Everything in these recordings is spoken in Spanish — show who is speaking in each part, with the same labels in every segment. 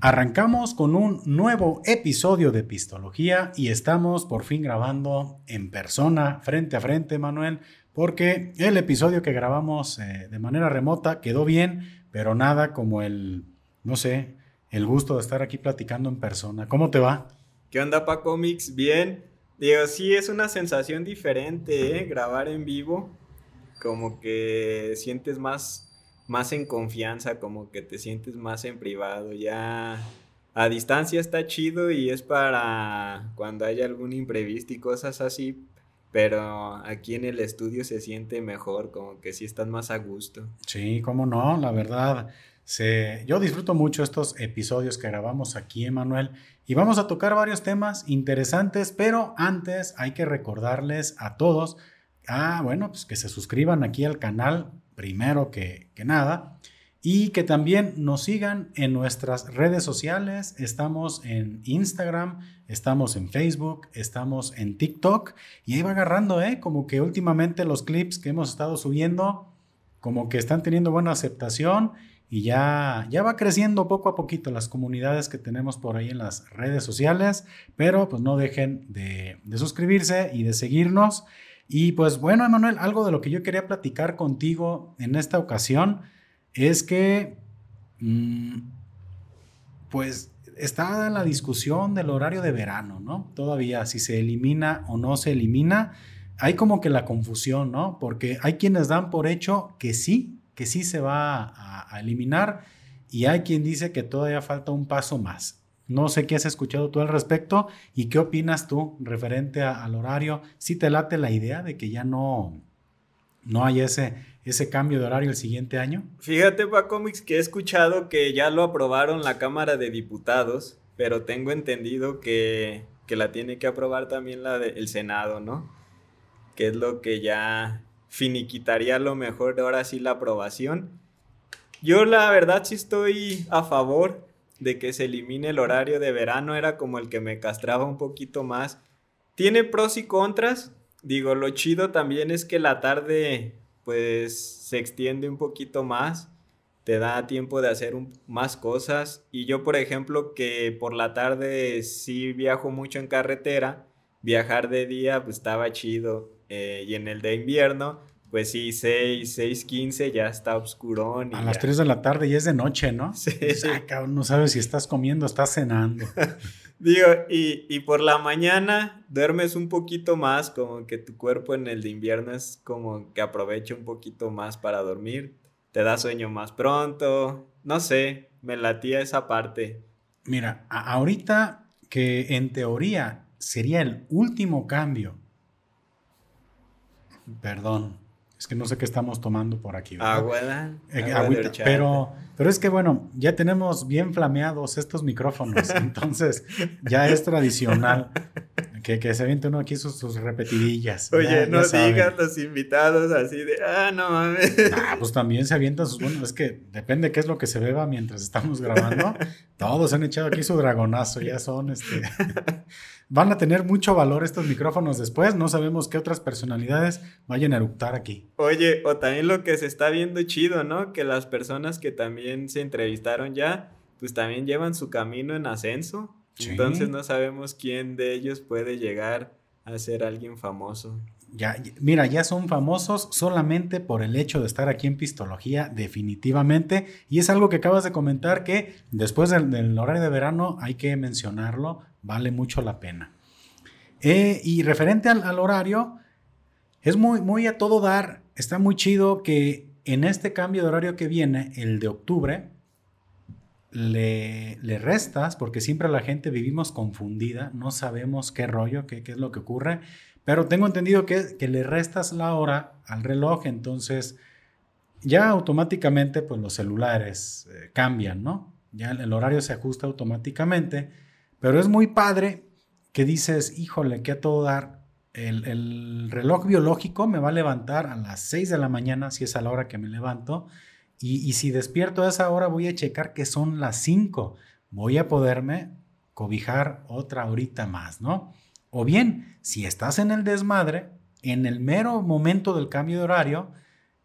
Speaker 1: Arrancamos con un nuevo episodio de Pistología y estamos por fin grabando en persona, frente a frente, Manuel, porque el episodio que grabamos eh, de manera remota quedó bien, pero nada como el, no sé, el gusto de estar aquí platicando en persona. ¿Cómo te va?
Speaker 2: ¿Qué onda, Paco Mix? Bien. Digo, sí, es una sensación diferente, ¿eh? Grabar en vivo, como que sientes más más en confianza, como que te sientes más en privado, ya a distancia está chido y es para cuando haya algún imprevisto y cosas así, pero aquí en el estudio se siente mejor, como que sí estás más a gusto.
Speaker 1: Sí, cómo no, la verdad. Se, yo disfruto mucho estos episodios que grabamos aquí, Emanuel, y vamos a tocar varios temas interesantes, pero antes hay que recordarles a todos, ah, bueno, pues que se suscriban aquí al canal primero que, nada. Y que también nos sigan en nuestras redes sociales. Estamos en Instagram, estamos en Facebook, estamos en TikTok. Y ahí va agarrando, ¿eh? Como que últimamente los clips que hemos estado subiendo, como que están teniendo buena aceptación. Y ya, ya va creciendo poco a poquito las comunidades que tenemos por ahí en las redes sociales. Pero pues no dejen de, de suscribirse y de seguirnos. Y pues bueno, Emanuel, algo de lo que yo quería platicar contigo en esta ocasión es que, mm, pues está la discusión del horario de verano, ¿no? Todavía si se elimina o no se elimina, hay como que la confusión, ¿no? Porque hay quienes dan por hecho que sí, que sí se va a, a eliminar y hay quien dice que todavía falta un paso más. No sé qué has escuchado tú al respecto y qué opinas tú referente al horario. Si te late la idea de que ya no, no hay ese, ese cambio de horario el siguiente año?
Speaker 2: Fíjate, Pacomics, que he escuchado que ya lo aprobaron la Cámara de Diputados, pero tengo entendido que, que la tiene que aprobar también la Senado, ¿no? Que es lo que ya finiquitaría lo mejor de ahora sí la aprobación. Yo la verdad sí estoy a favor de que se elimine el horario de verano era como el que me castraba un poquito más. Tiene pros y contras. Digo, lo chido también es que la tarde pues se extiende un poquito más, te da tiempo de hacer más cosas. Y yo, por ejemplo, que por la tarde sí viajo mucho en carretera, viajar de día pues estaba chido. Eh, y en el de invierno pues sí, 6, 6, 15 ya está oscurón.
Speaker 1: a las 3 de la tarde ya es de noche, ¿no?
Speaker 2: Sí.
Speaker 1: no sabes si estás comiendo o estás cenando.
Speaker 2: Digo, y, y, por la mañana duermes un poquito más, como que tu cuerpo en el de invierno es como que aprovecha un poquito más para dormir, te da sueño más pronto, no sé, me latía esa parte.
Speaker 1: Mira, ahorita que en teoría sería el último cambio, perdón, es que no sé qué estamos tomando por aquí.
Speaker 2: Agua,
Speaker 1: eh, pero, pero es que bueno, ya tenemos bien flameados estos micrófonos, entonces ya es tradicional que, que se aviente uno aquí sus, repetidillas.
Speaker 2: Oye, no digan los invitados así de, ah, no mames.
Speaker 1: Ah, pues también se avientan sus, bueno, es que depende qué es lo que se beba mientras estamos grabando. Todos han echado aquí su dragonazo, ya son este van a tener mucho valor estos micrófonos después. No sabemos qué otras personalidades vayan a eructar aquí.
Speaker 2: Oye, o también lo que se está viendo chido, ¿no? Que las personas que también se entrevistaron ya, pues también llevan su camino en ascenso. Entonces no sabemos quién de ellos puede llegar a ser alguien famoso.
Speaker 1: Ya, mira, ya son famosos solamente por el hecho de estar aquí en Pistología, definitivamente. Y es algo que acabas de comentar que después del horario de verano hay que mencionarlo vale mucho la pena. Eh, y referente al, horario, es muy, a todo dar, está muy chido que en este cambio de horario que viene, el de octubre, le, le, restas, porque siempre la gente vivimos confundida, no sabemos qué rollo, qué, qué es lo que ocurre, pero tengo entendido que, le restas la hora al reloj, entonces ya automáticamente pues los celulares eh, cambian, ¿no? Ya el horario se ajusta automáticamente pero es muy padre que dices, híjole, que a todo dar, el, reloj biológico me va a levantar a las 6 de la mañana, si es a la hora que me levanto, y, si despierto a esa hora voy a checar que son las 5, voy a poderme cobijar otra horita más, ¿no? O bien, si estás en el desmadre, en el mero momento del cambio de horario,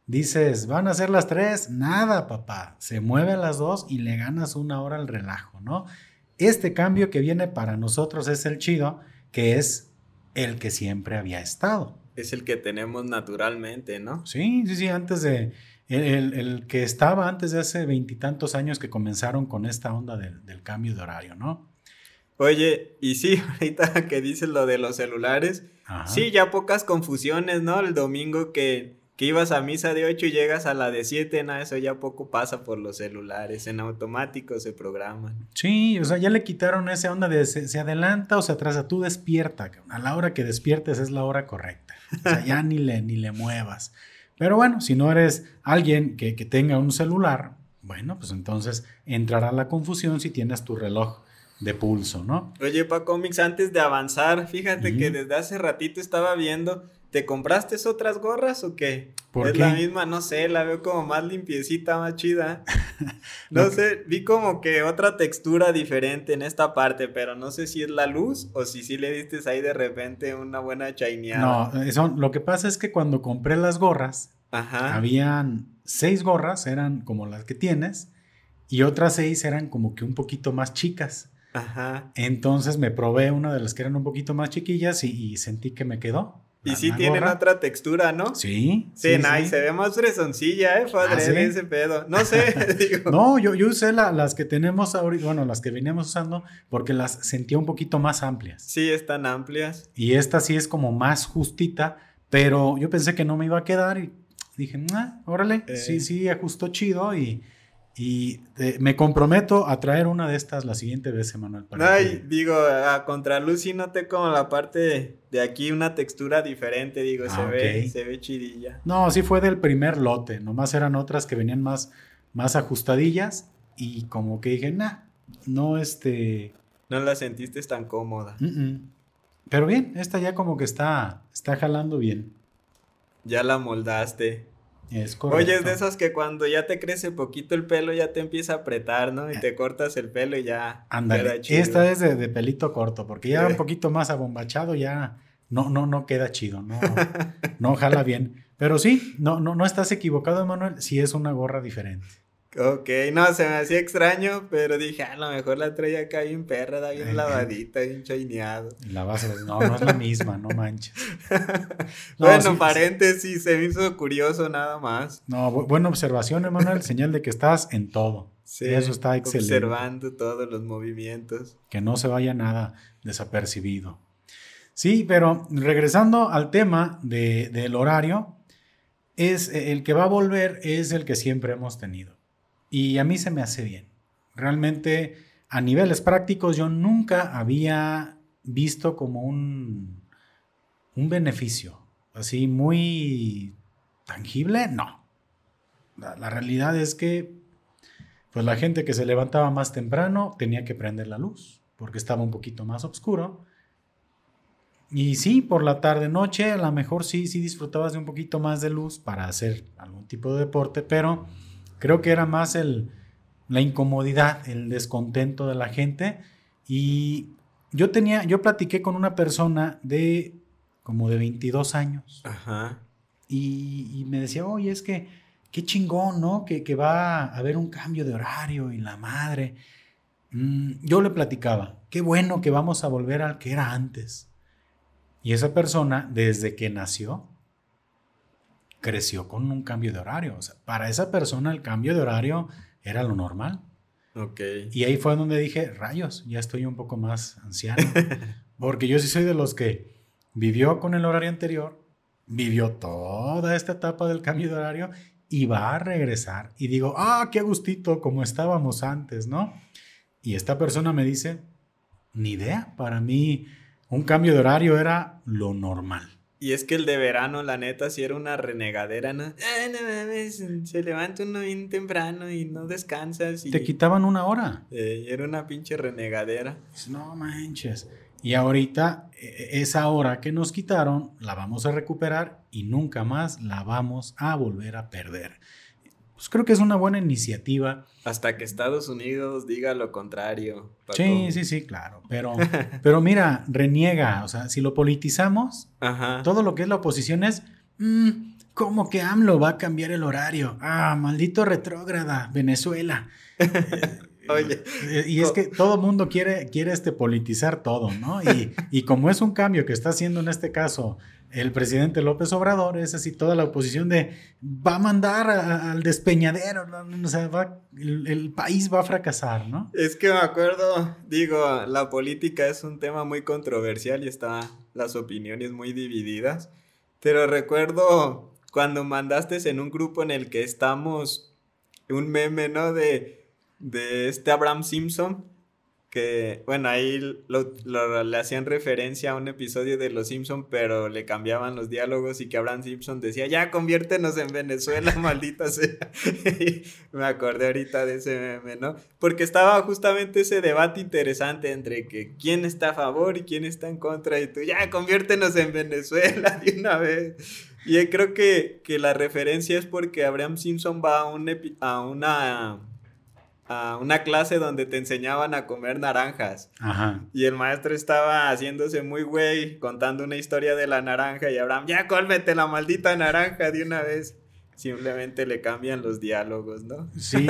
Speaker 1: dices, van a ser las tres, nada, papá, se mueve a las dos y le ganas una hora al relajo, ¿no? Este cambio que viene para nosotros es el chido, que es el que siempre había estado.
Speaker 2: Es el que tenemos naturalmente, ¿no?
Speaker 1: Sí, sí, sí, antes de, el, que estaba antes de hace veintitantos años que comenzaron con esta onda del, del cambio de horario, ¿no?
Speaker 2: Oye, y sí, ahorita que dices lo de los celulares, sí, ya pocas confusiones, ¿no? El domingo que, que ibas a misa de 8 y llegas a la de 7, nada, eso ya poco pasa por los celulares, en automático se programan.
Speaker 1: Sí, o sea, ya le quitaron esa onda de se, adelanta o se atrasa, tú despierta, a la hora que despiertes es la hora correcta, o sea, ya ni le, ni le muevas. Pero bueno, si no eres alguien que, que tenga un celular, bueno, pues entonces entrará la confusión si tienes tu reloj de pulso, ¿no?
Speaker 2: Oye, Pa Comics, antes de avanzar, fíjate que desde hace ratito estaba viendo, ¿te compraste otras gorras o qué? ¿Por es la misma, no sé, la veo como más limpiecita, más chida. No sé, vi como que otra textura diferente en esta parte, pero no sé si es la luz o si sí le diste ahí de repente una buena chaineada.
Speaker 1: No, eso, lo que pasa es que cuando compré las gorras, habían seis gorras, eran como las que tienes, y otras seis eran como que un poquito más chicas. Ajá. Entonces me probé una de las que eran un poquito más chiquillas y, sentí que me quedó.
Speaker 2: Y sí tienen otra textura, ¿no?
Speaker 1: Sí.
Speaker 2: Sí, nice, se ve más fresoncilla, ¿eh? Padre, ah, ese pedo. No sé,
Speaker 1: digo. No, yo, yo usé las que tenemos ahorita, bueno, las que veníamos usando, porque las sentía un poquito más amplias.
Speaker 2: Sí, están amplias.
Speaker 1: Y esta sí es como más justita, pero yo pensé que no me iba a quedar y dije, ah, órale, sí, eh. sí, ajustó chido y y eh, me comprometo a traer una de estas la siguiente vez, Emanuel.
Speaker 2: Ay, digo, a contraluz sí noté como la parte de aquí una textura diferente, digo, se, ah, ve, se ve chidilla.
Speaker 1: No, sí fue del primer lote, nomás eran otras que venían más, más ajustadillas y como que dije, nah, no este...
Speaker 2: No la sentiste tan cómoda.
Speaker 1: Pero bien, esta ya como que está, está jalando bien.
Speaker 2: Ya la moldaste. Oye, es de esas que cuando ya te crece poquito el pelo ya te empieza a apretar, ¿no? Y te eh. cortas el pelo y ya.
Speaker 1: Ándale. Esta es de, pelito corto, porque ya un poquito más abombachado ya no, no, no queda chido, no, no jala bien. Pero sí, no, no, no estás equivocado, Manuel, si es una gorra diferente.
Speaker 2: Ok, no, se me hacía extraño, pero dije, a lo mejor la traía acá bien perra, bien lavadita, bien chaineado.
Speaker 1: La base, no, no es la misma, no manches.
Speaker 2: bueno, paréntesis, se me hizo curioso nada más.
Speaker 1: No, buena observación, Emanuel, señal de que estás en todo. Sí, eso está excelente.
Speaker 2: Observando todos los movimientos.
Speaker 1: Que no se vaya nada desapercibido. Sí, pero regresando al tema de, del horario, es el que va a volver es el que siempre hemos tenido y a mí se me hace bien. Realmente, a niveles prácticos, yo nunca había visto como un, un beneficio así muy tangible, no. La, realidad es que pues la gente que se levantaba más temprano tenía que prender la luz porque estaba un poquito más oscuro. Y sí, por la tarde noche a lo mejor sí sí disfrutabas de un poquito más de luz para hacer algún tipo de deporte, pero Creo que era más el, la incomodidad, el descontento de la gente. Y yo tenía, yo platiqué con una persona de como de 22 años. Ajá. Y, me decía, oye, es que qué chingón, ¿no? Que, va a haber un cambio de horario y la madre. Mm, yo le platicaba, qué bueno que vamos a volver al que era antes. Y esa persona, desde que nació, creció con un cambio de horario. O sea, para esa persona el cambio de horario era lo normal. Ok. Y ahí fue donde dije, rayos, ya estoy un poco más anciano. Porque yo sí soy de los que vivió con el horario anterior, vivió toda esta etapa del cambio de horario y va a regresar. Y digo, ah, qué gustito, como estábamos antes, ¿no? Y esta persona me dice, ni idea, para mí un cambio de horario era lo normal.
Speaker 2: Y es que el de verano, la neta, sí era una renegadera, ¿no? Ay, no mames, se levanta uno bien temprano y no descansas. Y...
Speaker 1: Te quitaban una hora.
Speaker 2: Eh, era una pinche renegadera.
Speaker 1: No manches. Y ahorita, e, e, esa hora que nos quitaron, la vamos a recuperar y nunca más la vamos a volver a perder. Pues creo que es una buena iniciativa.
Speaker 2: Hasta que Estados Unidos diga lo contrario.
Speaker 1: Sí, sí, sí, claro. Pero, pero mira, reniega. O sea, si lo politizamos, todo lo que es la oposición es, mm, ¿Cómo que AMLO va a cambiar el horario? Ah, maldito retrógrada, Venezuela. Oye. Eh, y es que todo mundo quiere, quiere este, politizar todo, ¿no? Y, y, como es un cambio que está haciendo en este caso el presidente López Obrador, es así toda la oposición de va a mandar al despeñadero, o sea, va, el, país va a fracasar, ¿no?
Speaker 2: Es que me acuerdo, digo, la política es un tema muy controversial y está las opiniones muy divididas, pero recuerdo cuando mandaste en un grupo en el que estamos un meme, ¿no? De de este Abraham Simpson, que, bueno, ahí le hacían referencia a un episodio de Los Simpson, pero le cambiaban los diálogos y que Abraham Simpson decía, ya conviértenos en Venezuela, maldita sea. Me acordé ahorita de ese meme, ¿no? Porque estaba justamente ese debate interesante entre que quién está a favor y quién está en contra, y tú, ya conviértenos en Venezuela de una vez. Y creo que, que la referencia es porque Abraham Simpson va a, un a una a una clase donde te enseñaban a comer naranjas. Ajá. Y el maestro estaba haciéndose muy güey, contando una historia de la naranja y Abraham, ya cólmete la maldita naranja de una vez. Simplemente le cambian los diálogos, ¿no?
Speaker 1: Sí,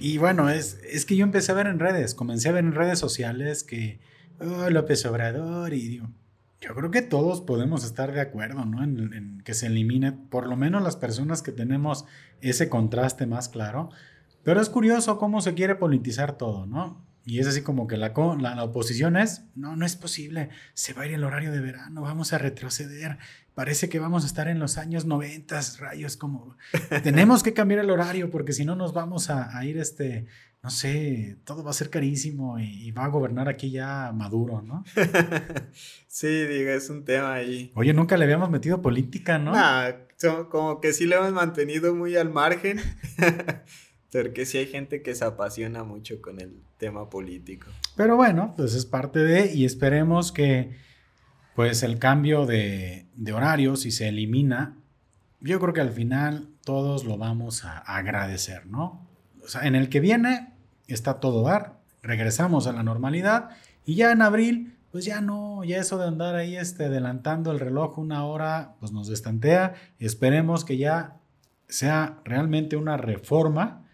Speaker 1: y, bueno, es, es, que yo empecé a ver en redes, comencé a ver en redes sociales que, oh, López Obrador, y digo, yo creo que todos podemos estar de acuerdo, ¿no? En, en que se elimine, por lo menos las personas que tenemos ese contraste más claro, pero es curioso cómo se quiere politizar todo, ¿no? Y es así como que la, la, oposición es, no, no es posible, se va a ir el horario de verano, vamos a retroceder, parece que vamos a estar en los años 90, rayos, como tenemos que cambiar el horario porque si no nos vamos a, ir, este, no sé, todo va a ser carísimo y, va a gobernar aquí ya Maduro, ¿no?
Speaker 2: sí, digo, es un tema ahí.
Speaker 1: Oye, nunca le habíamos metido política, ¿no?
Speaker 2: como que sí le hemos mantenido muy al margen. Porque sí hay gente que se apasiona mucho con el tema político.
Speaker 1: Pero bueno, pues es parte de, y esperemos que pues el cambio de, de horario, si se elimina, yo creo que al final todos lo vamos a, agradecer, ¿no? O sea, en el que viene está todo dar, regresamos a la normalidad y ya en abril, pues ya no, ya eso de andar ahí este, adelantando el reloj una hora, pues nos destantea. Esperemos que ya sea realmente una reforma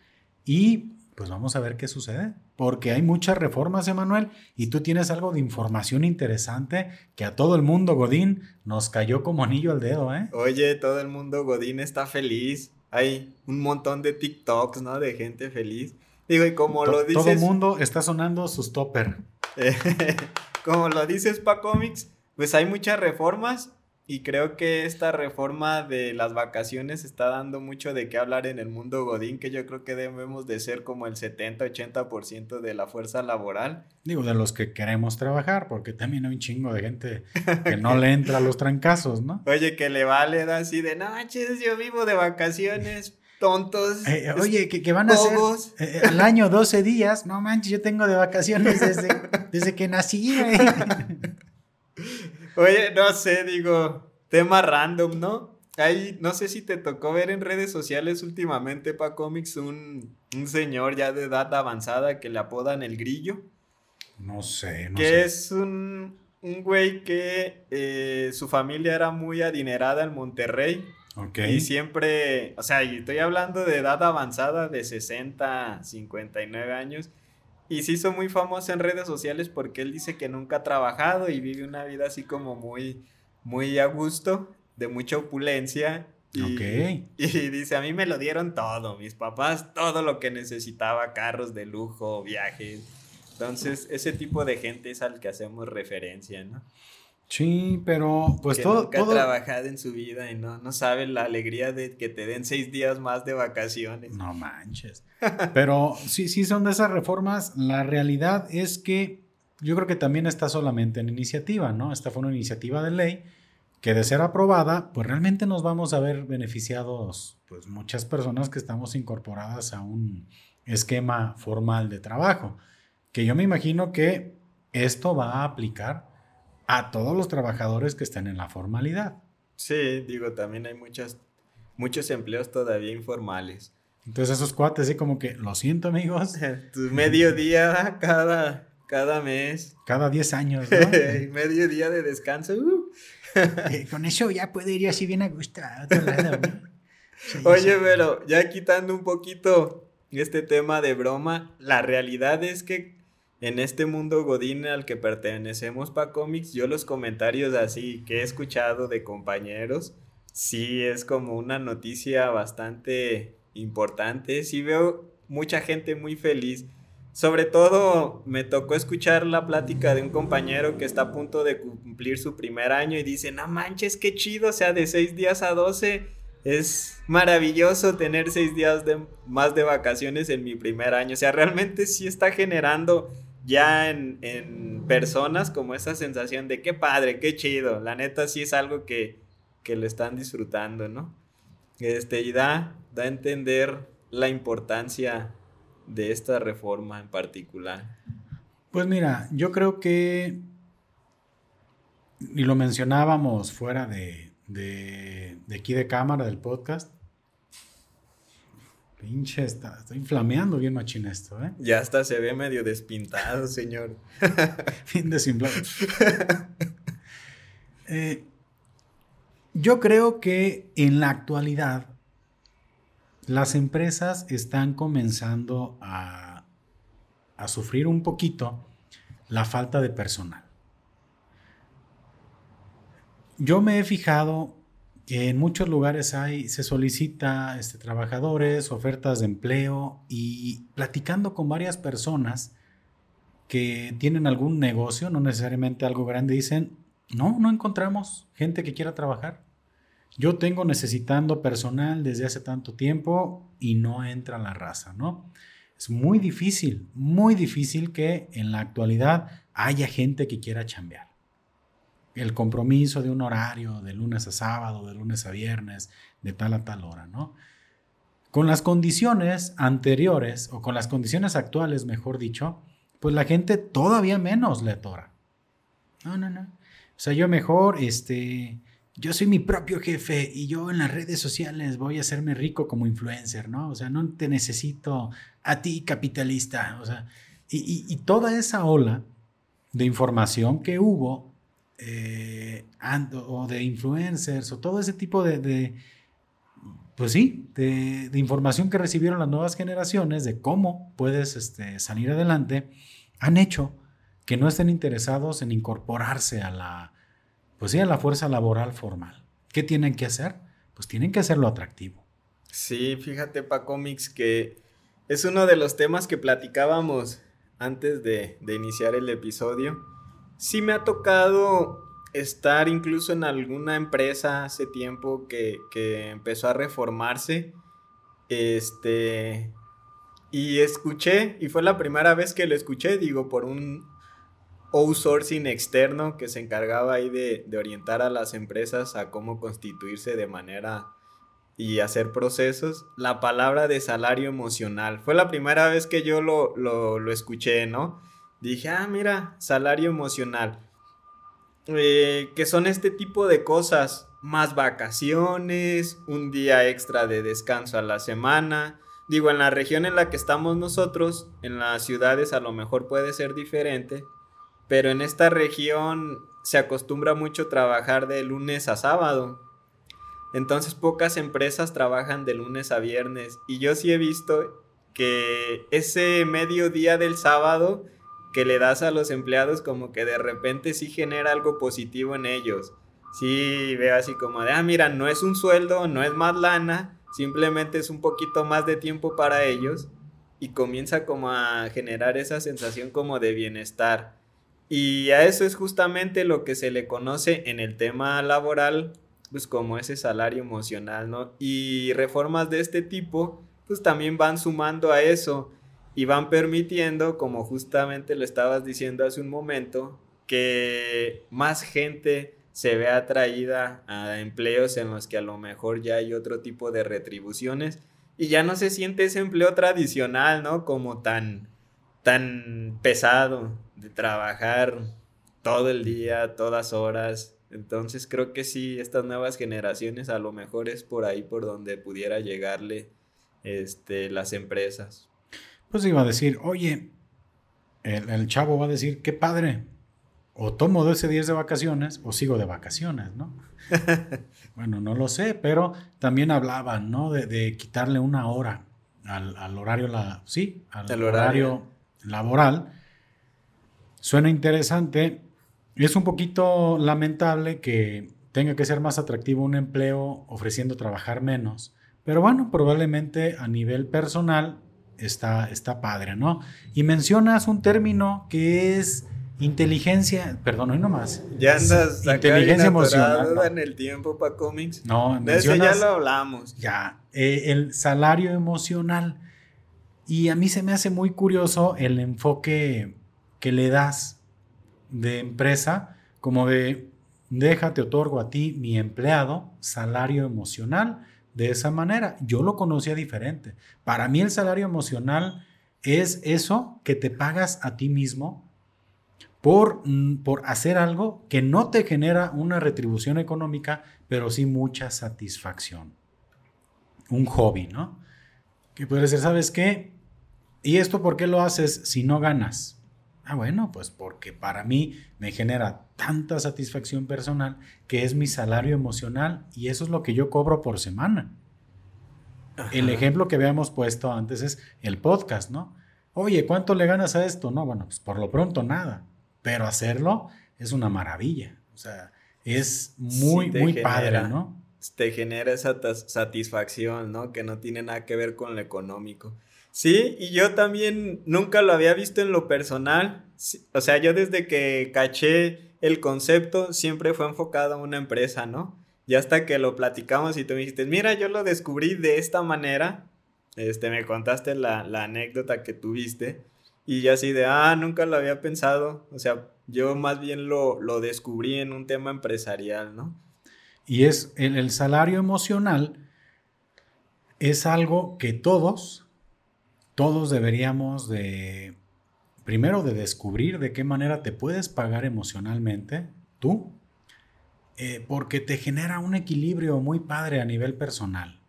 Speaker 1: y pues vamos a ver qué sucede, porque hay muchas reformas, Emanuel, y tú tienes algo de información interesante que a todo el mundo Godín nos cayó como anillo al dedo, ¿eh?
Speaker 2: Oye, todo el mundo Godín está feliz. Hay un montón de TikToks, ¿no? De gente feliz. Digo, y como lo dices...
Speaker 1: Todo el mundo está sonando sus topper.
Speaker 2: como lo dices, Pa Comics, pues hay muchas reformas y creo que esta reforma de las vacaciones está dando mucho de qué hablar en el mundo Godín, que yo creo que debemos de ser como el 70-80% de la fuerza laboral.
Speaker 1: Digo, de los que queremos trabajar, porque también hay un chingo de gente que no le entra a los trancazos, ¿no?
Speaker 2: Oye, que le vale así de noches, yo vivo de vacaciones, tontos.
Speaker 1: Eh, oye, que, van a ser eh, al año 12 días, no manches, yo tengo de vacaciones desde, desde que nací,
Speaker 2: Oye, no sé, digo, tema random, ¿no? Ahí, no sé si te tocó ver en redes sociales últimamente, pa' cómics, un, señor ya de edad avanzada que le apodan el grillo.
Speaker 1: No sé, no
Speaker 2: que
Speaker 1: sé.
Speaker 2: Que es un, un güey que eh, su familia era muy adinerada en Monterrey. Ok. Y siempre, o sea, estoy hablando de edad avanzada de 60, 59 años. Y se hizo muy famoso en redes sociales porque él dice que nunca ha trabajado y vive una vida así como muy, muy a gusto, de mucha opulencia. Y, y dice, a mí me lo dieron todo, mis papás, todo lo que necesitaba, carros de lujo, viajes. Entonces, ese tipo de gente es al que hacemos referencia, ¿no?
Speaker 1: Sí, pero pues todo.
Speaker 2: Nunca ha trabajado en su vida y no, no sabe la alegría de que te den seis días más de vacaciones.
Speaker 1: No manches. Pero sí, sí son de esas reformas. La realidad es que yo creo que también está solamente en iniciativa, ¿no? Esta fue una iniciativa de ley que de ser aprobada, pues realmente nos vamos a ver beneficiados, pues muchas personas que estamos incorporadas a un esquema formal de trabajo. Que yo me imagino que esto va a aplicar a todos los trabajadores que están en la formalidad.
Speaker 2: Sí, digo, también hay muchas, muchos empleos todavía informales.
Speaker 1: Entonces esos cuates, así como que, lo siento amigos.
Speaker 2: tu medio día cada, cada mes.
Speaker 1: Cada 10 años, ¿no?
Speaker 2: medio día de descanso. Uh.
Speaker 1: Eh, con eso ya puede ir así bien a gusto a otro lado,
Speaker 2: Oye, pero ya quitando un poquito este tema de broma, la realidad es que en este mundo godín al que pertenecemos para cómics, yo los comentarios así que he escuchado de compañeros, sí es como una noticia bastante importante. Sí veo mucha gente muy feliz. Sobre todo me tocó escuchar la plática de un compañero que está a punto de cumplir su primer año y dice, no manches, qué chido, o sea, de seis días a doce es maravilloso tener seis días de, más de vacaciones en mi primer año. O sea, realmente sí está generando ya en, en personas como esa sensación de qué padre, qué chido. La neta sí es algo que, que lo están disfrutando, ¿no? Este, y da, da a entender la importancia de esta reforma en particular.
Speaker 1: Pues mira, yo creo que, y lo mencionábamos fuera de, de, aquí de cámara del podcast. Pinche, está, estoy flameando bien machín esto, ¿eh?
Speaker 2: Ya hasta se ve medio despintado, señor.
Speaker 1: bien desimplado. Eh, yo creo que en la actualidad las empresas están comenzando a, a sufrir un poquito la falta de personal. Yo me he fijado en muchos lugares hay, se solicita este, trabajadores, ofertas de empleo y platicando con varias personas que tienen algún negocio, no necesariamente algo grande, dicen, no, no encontramos gente que quiera trabajar. Yo tengo necesitando personal desde hace tanto tiempo y no entra la raza, ¿no? Es muy difícil, muy difícil que en la actualidad haya gente que quiera chambear el compromiso de un horario de lunes a sábado, de lunes a viernes, de tal a tal hora, ¿no? Con las condiciones anteriores, o con las condiciones actuales, mejor dicho, pues la gente todavía menos le atora. No, no, no. O sea, yo mejor, este, yo soy mi propio jefe y yo en las redes sociales voy a hacerme rico como influencer, ¿no? O sea, no te necesito a ti capitalista, o sea, y, y toda esa ola de información que hubo eh, o de influencers o todo ese tipo de, pues sí, de, información que recibieron las nuevas generaciones de cómo puedes este, salir adelante, han hecho que no estén interesados en incorporarse a la, pues sí, a la fuerza laboral formal. ¿Qué tienen que hacer? Pues tienen que hacerlo atractivo.
Speaker 2: Sí, fíjate, Pa Comics, que es uno de los temas que platicábamos antes de, de iniciar el episodio sí me ha tocado estar incluso en alguna empresa hace tiempo que, empezó a reformarse. Este. Y escuché, y fue la primera vez que lo escuché, digo, por un outsourcing externo que se encargaba ahí de, orientar a las empresas a cómo constituirse de manera y hacer procesos, la palabra de salario emocional. Fue la primera vez que yo lo, lo escuché, ¿no? Dije, ah, mira, salario emocional. Eh, que son este tipo de cosas, más vacaciones, un día extra de descanso a la semana. Digo, en la región en la que estamos nosotros, en las ciudades a lo mejor puede ser diferente, pero en esta región se acostumbra mucho trabajar de lunes a sábado. Entonces pocas empresas trabajan de lunes a viernes y yo sí he visto que ese mediodía del sábado que le das a los empleados como que de repente sí genera algo positivo en ellos. Sí veo así como de, ah, mira, no es un sueldo, no es más lana, simplemente es un poquito más de tiempo para ellos y comienza como a generar esa sensación como de bienestar. Y a eso es justamente lo que se le conoce en el tema laboral, pues como ese salario emocional, ¿no? Y reformas de este tipo, pues también van sumando a eso y van permitiendo, como justamente lo estabas diciendo hace un momento, que más gente se vea atraída a empleos en los que a lo mejor ya hay otro tipo de retribuciones y ya no se siente ese empleo tradicional, ¿no? Como tan, tan pesado de trabajar todo el día, todas horas. Entonces creo que sí, estas nuevas generaciones a lo mejor es por ahí por donde pudiera llegarle este, las empresas
Speaker 1: pues iba a decir, oye, el, chavo va a decir, qué padre, o tomo ese días de vacaciones o sigo de vacaciones, ¿no? bueno, no lo sé, pero también hablaban, ¿no? De, quitarle una hora al, horario, la, sí, al horario. laboral. Suena interesante. Es un poquito lamentable que tenga que ser más atractivo un empleo ofreciendo trabajar menos. Pero bueno, probablemente a nivel personal está, está padre, ¿no? Y mencionas un término que es inteligencia, perdón, hoy nomás.
Speaker 2: Ya andas inteligencia emocional. en el tiempo para cómics. No, ya lo hablamos.
Speaker 1: Ya, eh, el salario emocional. Y a mí se me hace muy curioso el enfoque que le das de empresa, como de déjate otorgo a ti, mi empleado, salario emocional de esa manera. Yo lo conocía diferente. Para mí el salario emocional es eso que te pagas a ti mismo por, mm, por hacer algo que no te genera una retribución económica, pero sí mucha satisfacción. Un hobby, ¿no? Que puede ser, ¿sabes qué? ¿Y esto por qué lo haces si no ganas? Ah, bueno, pues porque para mí me genera tanta satisfacción personal que es mi salario emocional y eso es lo que yo cobro por semana. El ejemplo que habíamos puesto antes es el podcast, ¿no? Oye, ¿cuánto le ganas a esto? No, bueno, pues por lo pronto nada, pero hacerlo es una maravilla. O sea, es muy, muy padre, ¿no?
Speaker 2: Te genera esa satisfacción, ¿no? Que no tiene nada que ver con lo económico. Sí, y yo también nunca lo había visto en lo personal. O sea, yo desde que caché el concepto siempre fue enfocado a una empresa, ¿no? Y hasta que lo platicamos y tú me dijiste, mira, yo lo descubrí de esta manera. Este, me contaste la, anécdota que tuviste. Y yo así de, ah, nunca lo había pensado. O sea, yo más bien lo, lo descubrí en un tema empresarial, ¿no?
Speaker 1: Y es el, el salario emocional es algo que todos todos deberíamos de, primero, de descubrir de qué manera te puedes pagar emocionalmente tú, eh, porque te genera un equilibrio muy padre a nivel personal.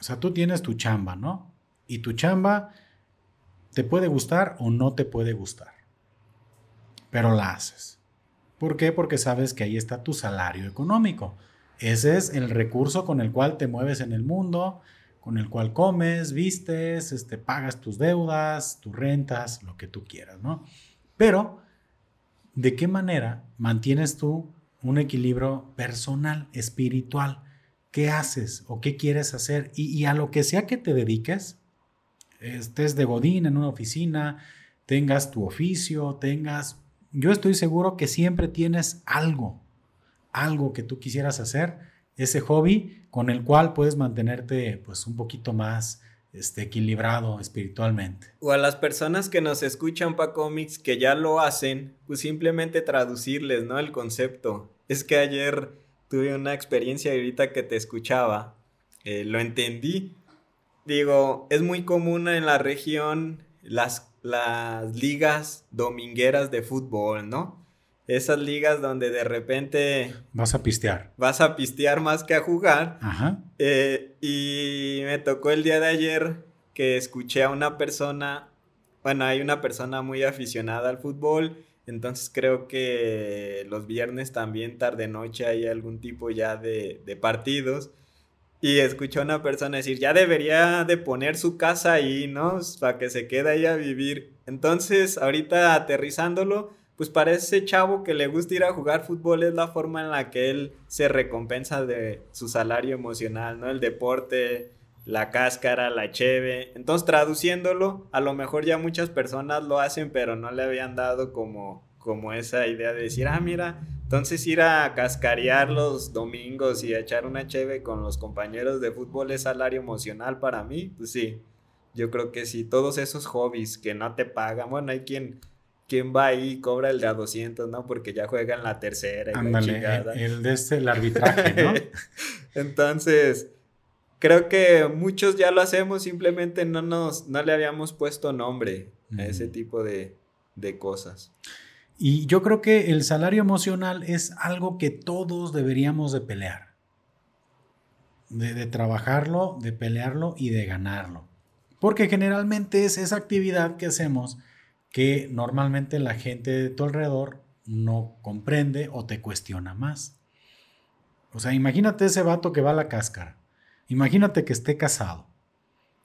Speaker 1: O sea, tú tienes tu chamba, ¿no? Y tu chamba te puede gustar o no te puede gustar, pero la haces. ¿Por qué? Porque sabes que ahí está tu salario económico. Ese es el recurso con el cual te mueves en el mundo, con el cual comes, vistes, este, pagas tus deudas, tus rentas, lo que tú quieras, ¿no? Pero, ¿de qué manera mantienes tú un equilibrio personal, espiritual? ¿Qué haces o qué quieres hacer? Y, a lo que sea que te dediques, estés de godín en una oficina, tengas tu oficio, tengas... Yo estoy seguro que siempre tienes algo, algo que tú quisieras hacer, ese hobby con el cual puedes mantenerte pues un poquito más este, equilibrado espiritualmente.
Speaker 2: O a las personas que nos escuchan para cómics que ya lo hacen, pues simplemente traducirles, ¿no? El concepto. Es que ayer tuve una experiencia ahorita que te escuchaba, eh, lo entendí. Digo, es muy común en la región las, las ligas domingueras de fútbol, ¿no? Esas ligas donde de repente...
Speaker 1: Vas a pistear.
Speaker 2: Vas a pistear más que a jugar. Ajá. Eh, y me tocó el día de ayer que escuché a una persona, bueno, hay una persona muy aficionada al fútbol, entonces creo que los viernes también tarde noche hay algún tipo ya de, de partidos. Y escuché a una persona decir, ya debería de poner su casa ahí, ¿no? Para que se quede ahí a vivir. Entonces, ahorita aterrizándolo, pues para ese chavo que le gusta ir a jugar fútbol es la forma en la que él se recompensa de su salario emocional, ¿no? El deporte, la cáscara, la cheve. Entonces, traduciéndolo, a lo mejor ya muchas personas lo hacen, pero no le habían dado como, como esa idea de decir, ah, mira, entonces ir a cascarear los domingos y a echar una cheve con los compañeros de fútbol es salario emocional para mí. Pues sí, yo creo que sí, todos esos hobbies que no te pagan, bueno, hay quien quién va ahí y cobra el de a 200, ¿no? Porque ya juega en la tercera. Y
Speaker 1: Ándale, el, de este, el arbitraje, ¿no?
Speaker 2: Entonces, creo que muchos ya lo hacemos, simplemente no, nos, no le habíamos puesto nombre a ese tipo de, de cosas.
Speaker 1: Y yo creo que el salario emocional es algo que todos deberíamos de pelear. De, de, trabajarlo, de pelearlo y de ganarlo. Porque generalmente es esa actividad que hacemos que normalmente la gente de tu alrededor no comprende o te cuestiona más. O sea, imagínate ese vato que va a la cáscara. Imagínate que esté casado.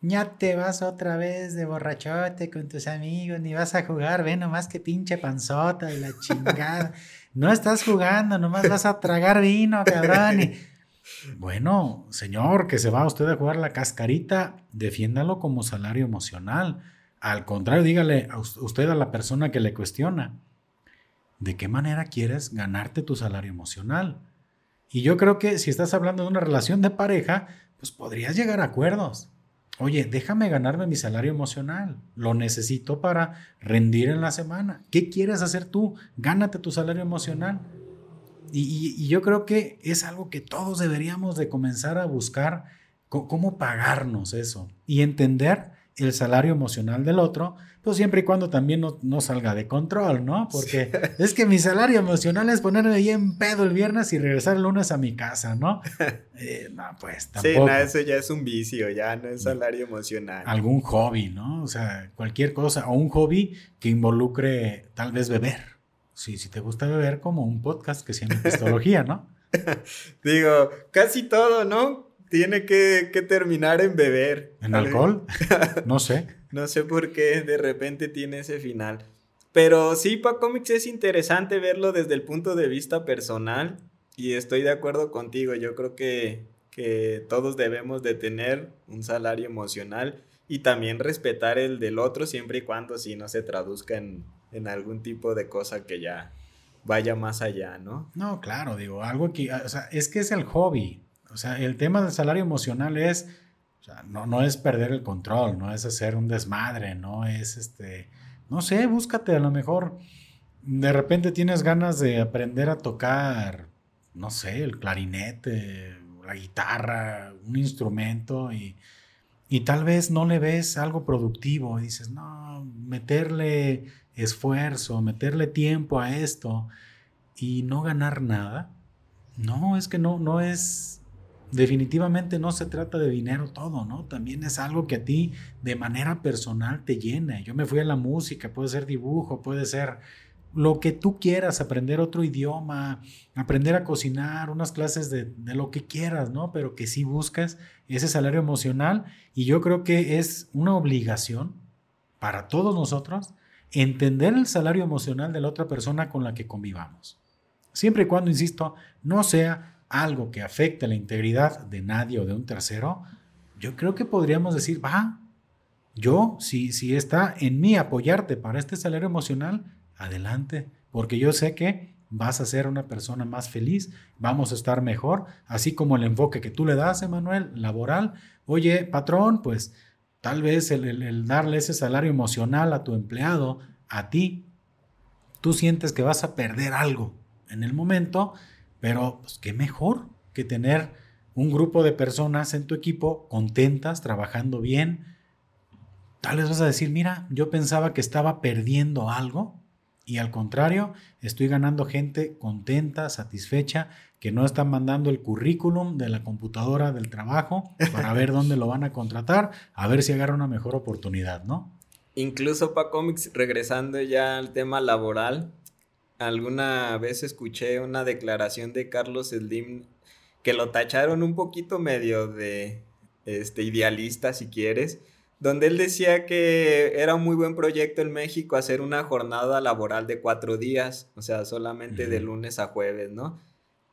Speaker 1: Ya te vas otra vez de borrachote con tus amigos, ni vas a jugar, ve nomás que pinche panzota y la chingada. No estás jugando, nomás vas a tragar vino, cabrón. Bueno, señor, que se va usted a jugar la cascarita, defiéndalo como salario emocional. Al contrario, dígale usted a la persona que le cuestiona, ¿de qué manera quieres ganarte tu salario emocional? Y yo creo que si estás hablando de una relación de pareja, pues podrías llegar a acuerdos. Oye, déjame ganarme mi salario emocional. Lo necesito para rendir en la semana. ¿Qué quieres hacer tú? Gánate tu salario emocional. Y, yo creo que es algo que todos deberíamos de comenzar a buscar cómo pagarnos eso y entender el salario emocional del otro, pues siempre y cuando también no, salga de control, ¿no? Porque es que mi salario emocional es ponerme ahí en pedo el viernes y regresar el lunes a mi casa, ¿no?
Speaker 2: Eh, no, pues tampoco. Sí, eso ya es un vicio, ya no es salario emocional.
Speaker 1: Algún hobby, ¿no? O sea, cualquier cosa, o un hobby que involucre tal vez beber. Sí, si te gusta beber, como un podcast que se llama Pistología, ¿no?
Speaker 2: Digo, casi todo, ¿no? Tiene que, terminar en beber.
Speaker 1: ¿En alcohol? no sé.
Speaker 2: no sé por qué de repente tiene ese final. Pero sí, para cómics es interesante verlo desde el punto de vista personal y estoy de acuerdo contigo. Yo creo que, que todos debemos de tener un salario emocional y también respetar el del otro siempre y cuando si no se traduzca en, en algún tipo de cosa que ya vaya más allá, ¿no?
Speaker 1: No, claro, digo, algo que, o sea, es que es el hobby. O sea, el tema del salario emocional es, no, no es perder el control, no es hacer un desmadre, no es este, no sé, búscate a lo mejor, de repente tienes ganas de aprender a tocar, no sé, el clarinete, la guitarra, un instrumento y, y tal vez no le ves algo productivo y dices, no, meterle esfuerzo, meterle tiempo a esto y no ganar nada. No, es que no, no es, definitivamente no se trata de dinero todo, ¿no? También es algo que a ti de manera personal te llena. Yo me fui a la música, puede ser dibujo, puede ser lo que tú quieras, aprender otro idioma, aprender a cocinar, unas clases de, lo que quieras, ¿no? Pero que sí buscas ese salario emocional y yo creo que es una obligación para todos nosotros entender el salario emocional de la otra persona con la que convivamos. Siempre y cuando, insisto, no sea algo que afecte la integridad de nadie o de un tercero, yo creo que podríamos decir, va, yo, si, si está en mí apoyarte para este salario emocional, adelante, porque yo sé que vas a ser una persona más feliz, vamos a estar mejor, así como el enfoque que tú le das, Emanuel, laboral. Oye, patrón, pues tal vez el, el darle ese salario emocional a tu empleado, a ti, tú sientes que vas a perder algo en el momento, pero, pues, qué mejor que tener un grupo de personas en tu equipo contentas, trabajando bien. Tal vez vas a decir, mira, yo pensaba que estaba perdiendo algo y al contrario, estoy ganando gente contenta, satisfecha, que no están mandando el currículum de la computadora del trabajo para ver dónde lo van a contratar, a ver si agarra una mejor oportunidad, ¿no?
Speaker 2: Incluso para cómics, regresando ya al tema laboral, alguna vez escuché una declaración de Carlos Slim que lo tacharon un poquito medio de este idealista si quieres, donde él decía que era un muy buen proyecto en México hacer una jornada laboral de cuatro días, o sea, solamente de lunes a jueves, ¿no?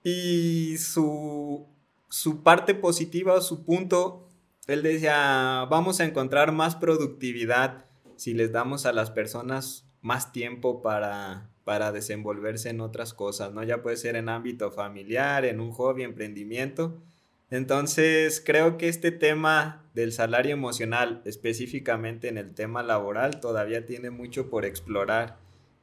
Speaker 2: Y su, su parte positiva o su punto, él decía, vamos a encontrar más productividad si les damos a las personas más tiempo para, para desenvolverse en otras cosas, ¿no? Ya puede ser en ámbito familiar, en un hobby, emprendimiento. Entonces, creo que este tema del salario emocional, específicamente en el tema laboral, todavía tiene mucho por explorar.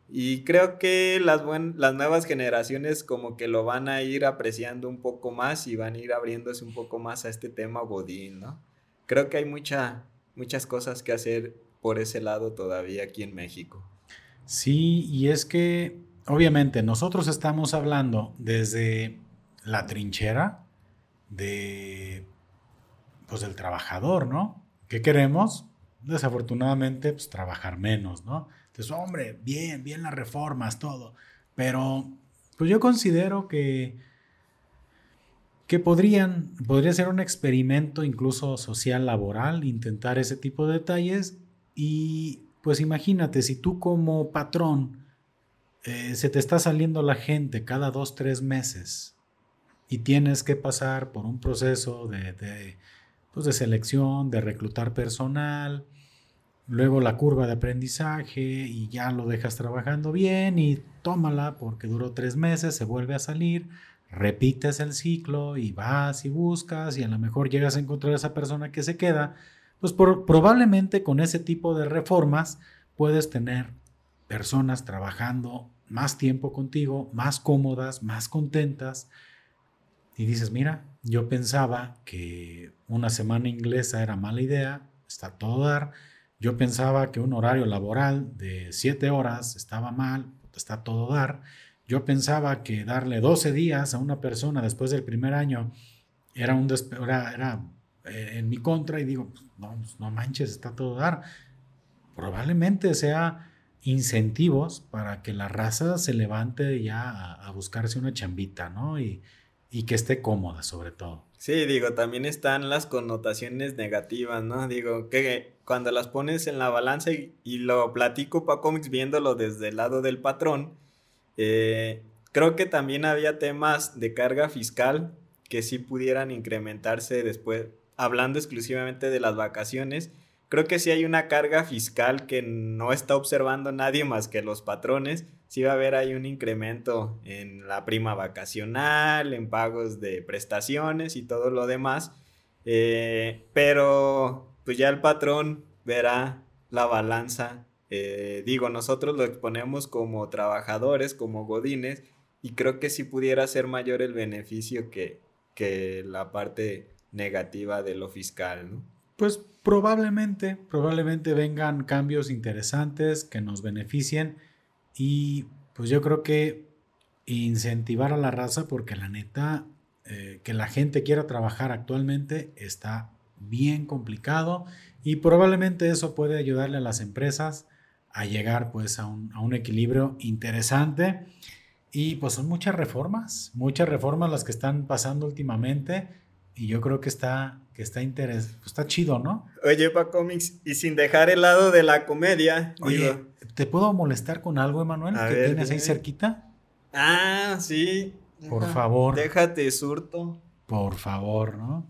Speaker 2: Y creo que las, las nuevas generaciones como que lo van a ir apreciando un poco más y van a ir abriéndose un poco más a este tema godín. Creo que hay mucha, muchas cosas que hacer por ese lado todavía aquí en México.
Speaker 1: Sí, y es que obviamente nosotros estamos hablando desde la trinchera de pues del trabajador, ¿no? ¿Qué queremos? Desafortunadamente, pues trabajar menos, ¿no? Entonces, hombre, bien, bien las reformas, todo. Pero pues yo considero que, que podrían, podría ser un experimento incluso social laboral, intentar ese tipo de detalles y pues imagínate, si tú como patrón eh, se te está saliendo la gente cada dos, tres meses y tienes que pasar por un proceso de, pues de selección, de reclutar personal, luego la curva de aprendizaje y ya lo dejas trabajando bien y tómala porque duró tres meses, se vuelve a salir, repites el ciclo y vas y buscas y a lo mejor llegas a encontrar a esa persona que se queda, pues probablemente con ese tipo de reformas puedes tener personas trabajando más tiempo contigo, más cómodas, más contentas. Y dices, mira, yo pensaba que una semana inglesa era mala idea, está todo dar yo pensaba que un horario laboral de 7 horas estaba mal, está todo dar. Yo pensaba que darle 12 días a una persona después del primer año era, un era, eh, en mi contra y digo, pues, no, pues, no manches, está todo dar. Probablemente sea incentivos para que la raza se levante ya a, a buscarse una chambita, ¿no? Y, y que esté cómoda sobre todo.
Speaker 2: Sí, digo, también están las connotaciones negativas, ¿no? Digo, que cuando las pones en la balanza y, lo platico para cómics viéndolo desde el lado del patrón, eh, creo que también había temas de carga fiscal que sí pudieran incrementarse después, hablando exclusivamente de las vacaciones. Creo que sí hay una carga fiscal que no está observando nadie más que los patrones sí va a haber ahí un incremento en la prima vacacional, en pagos de prestaciones y todo lo demás. Eh, pero pues ya el patrón verá la balanza. Eh, digo, nosotros lo exponemos como trabajadores, como godines, y creo que sí pudiera ser mayor el beneficio que, que la parte negativa de lo fiscal.
Speaker 1: Pues probablemente, probablemente vengan cambios interesantes que nos beneficien y pues yo creo que incentivar a la raza, porque la neta, eh, que la gente quiera trabajar actualmente está bien complicado y probablemente eso puede ayudarle a las empresas a llegar pues a un, a un equilibrio interesante. Y pues son muchas reformas, muchas reformas las que están pasando últimamente y yo creo que está, que está interes pues está chido, ¿no?
Speaker 2: Oye, pa cómics, y sin dejar el lado de la comedia.
Speaker 1: Oye, ¿te puedo molestar con algo, Emanuel? que tienes ahí cerquita.
Speaker 2: Ah, sí.
Speaker 1: Por favor.
Speaker 2: Déjate surto.
Speaker 1: Por favor, ¿no?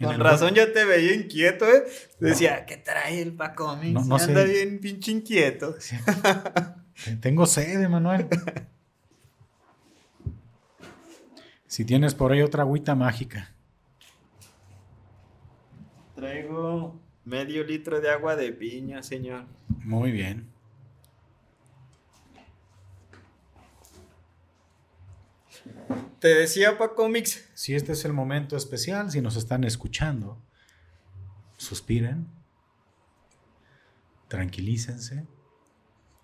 Speaker 2: Con razón yo te veía inquieto, ¿eh? Decía, ¿qué trae el pa cómics? No, Anda bien pinche inquieto.
Speaker 1: Tengo sed, Emanuel. Si tienes por ahí otra agüita mágica.
Speaker 2: Traigo medio litro de agua de piña, señor.
Speaker 1: Muy bien.
Speaker 2: Te decía pa cómics.
Speaker 1: Si este es el momento especial, si nos están escuchando, suspiren, tranquilícense.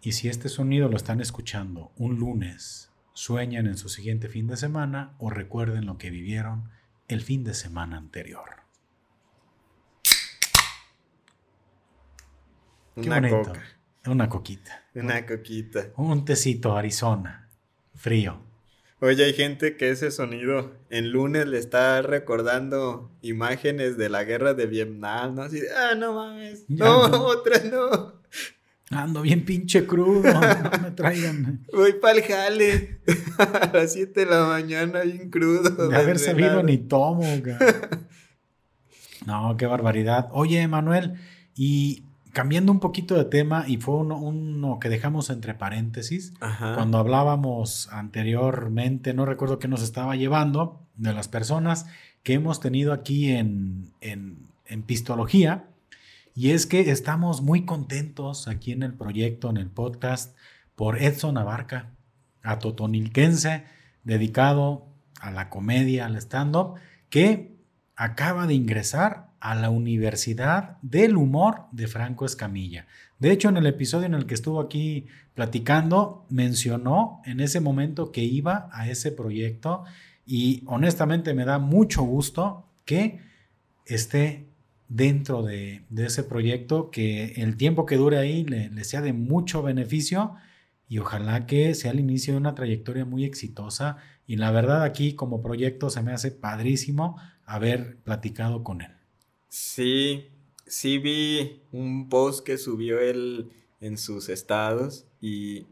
Speaker 1: Y si este sonido lo están escuchando un lunes, sueñen en su siguiente fin de semana o recuerden lo que vivieron el fin de semana anterior.
Speaker 2: Una coca.
Speaker 1: Una coquita.
Speaker 2: Una coquita.
Speaker 1: Un tecito Arizona. Frío.
Speaker 2: Oye, hay gente que ese sonido en lunes le está recordando imágenes de la guerra de Vietnam, ¿no? Así, ah, no mames. No, otra no.
Speaker 1: Ando bien pinche crudo, no me traigan.
Speaker 2: Voy pa'l jale a las 7 de la mañana bien crudo.
Speaker 1: De haber sabido ni tomo. No, qué barbaridad. Oye, Manuel, y cambiando un poquito de tema, y fue uno, que dejamos entre paréntesis, cuando hablábamos anteriormente, no recuerdo qué nos estaba llevando, de las personas que hemos tenido aquí en, en, en Pistología, y es que estamos muy contentos aquí en el proyecto, en el podcast, por Edson Abarca, a Totonilquense, dedicado a la comedia, al stand-up, que acaba de ingresar a la Universidad del Humor de Franco Escamilla. De hecho, en el episodio en el que estuvo aquí platicando, mencionó en ese momento que iba a ese proyecto y honestamente me da mucho gusto que esté dentro de, ese proyecto, que el tiempo que dure ahí le, sea de mucho beneficio y ojalá que sea el inicio de una trayectoria muy exitosa. Y la verdad aquí como proyecto se me hace padrísimo haber platicado con él.
Speaker 2: Sí, sí vi un post que subió él en sus estados y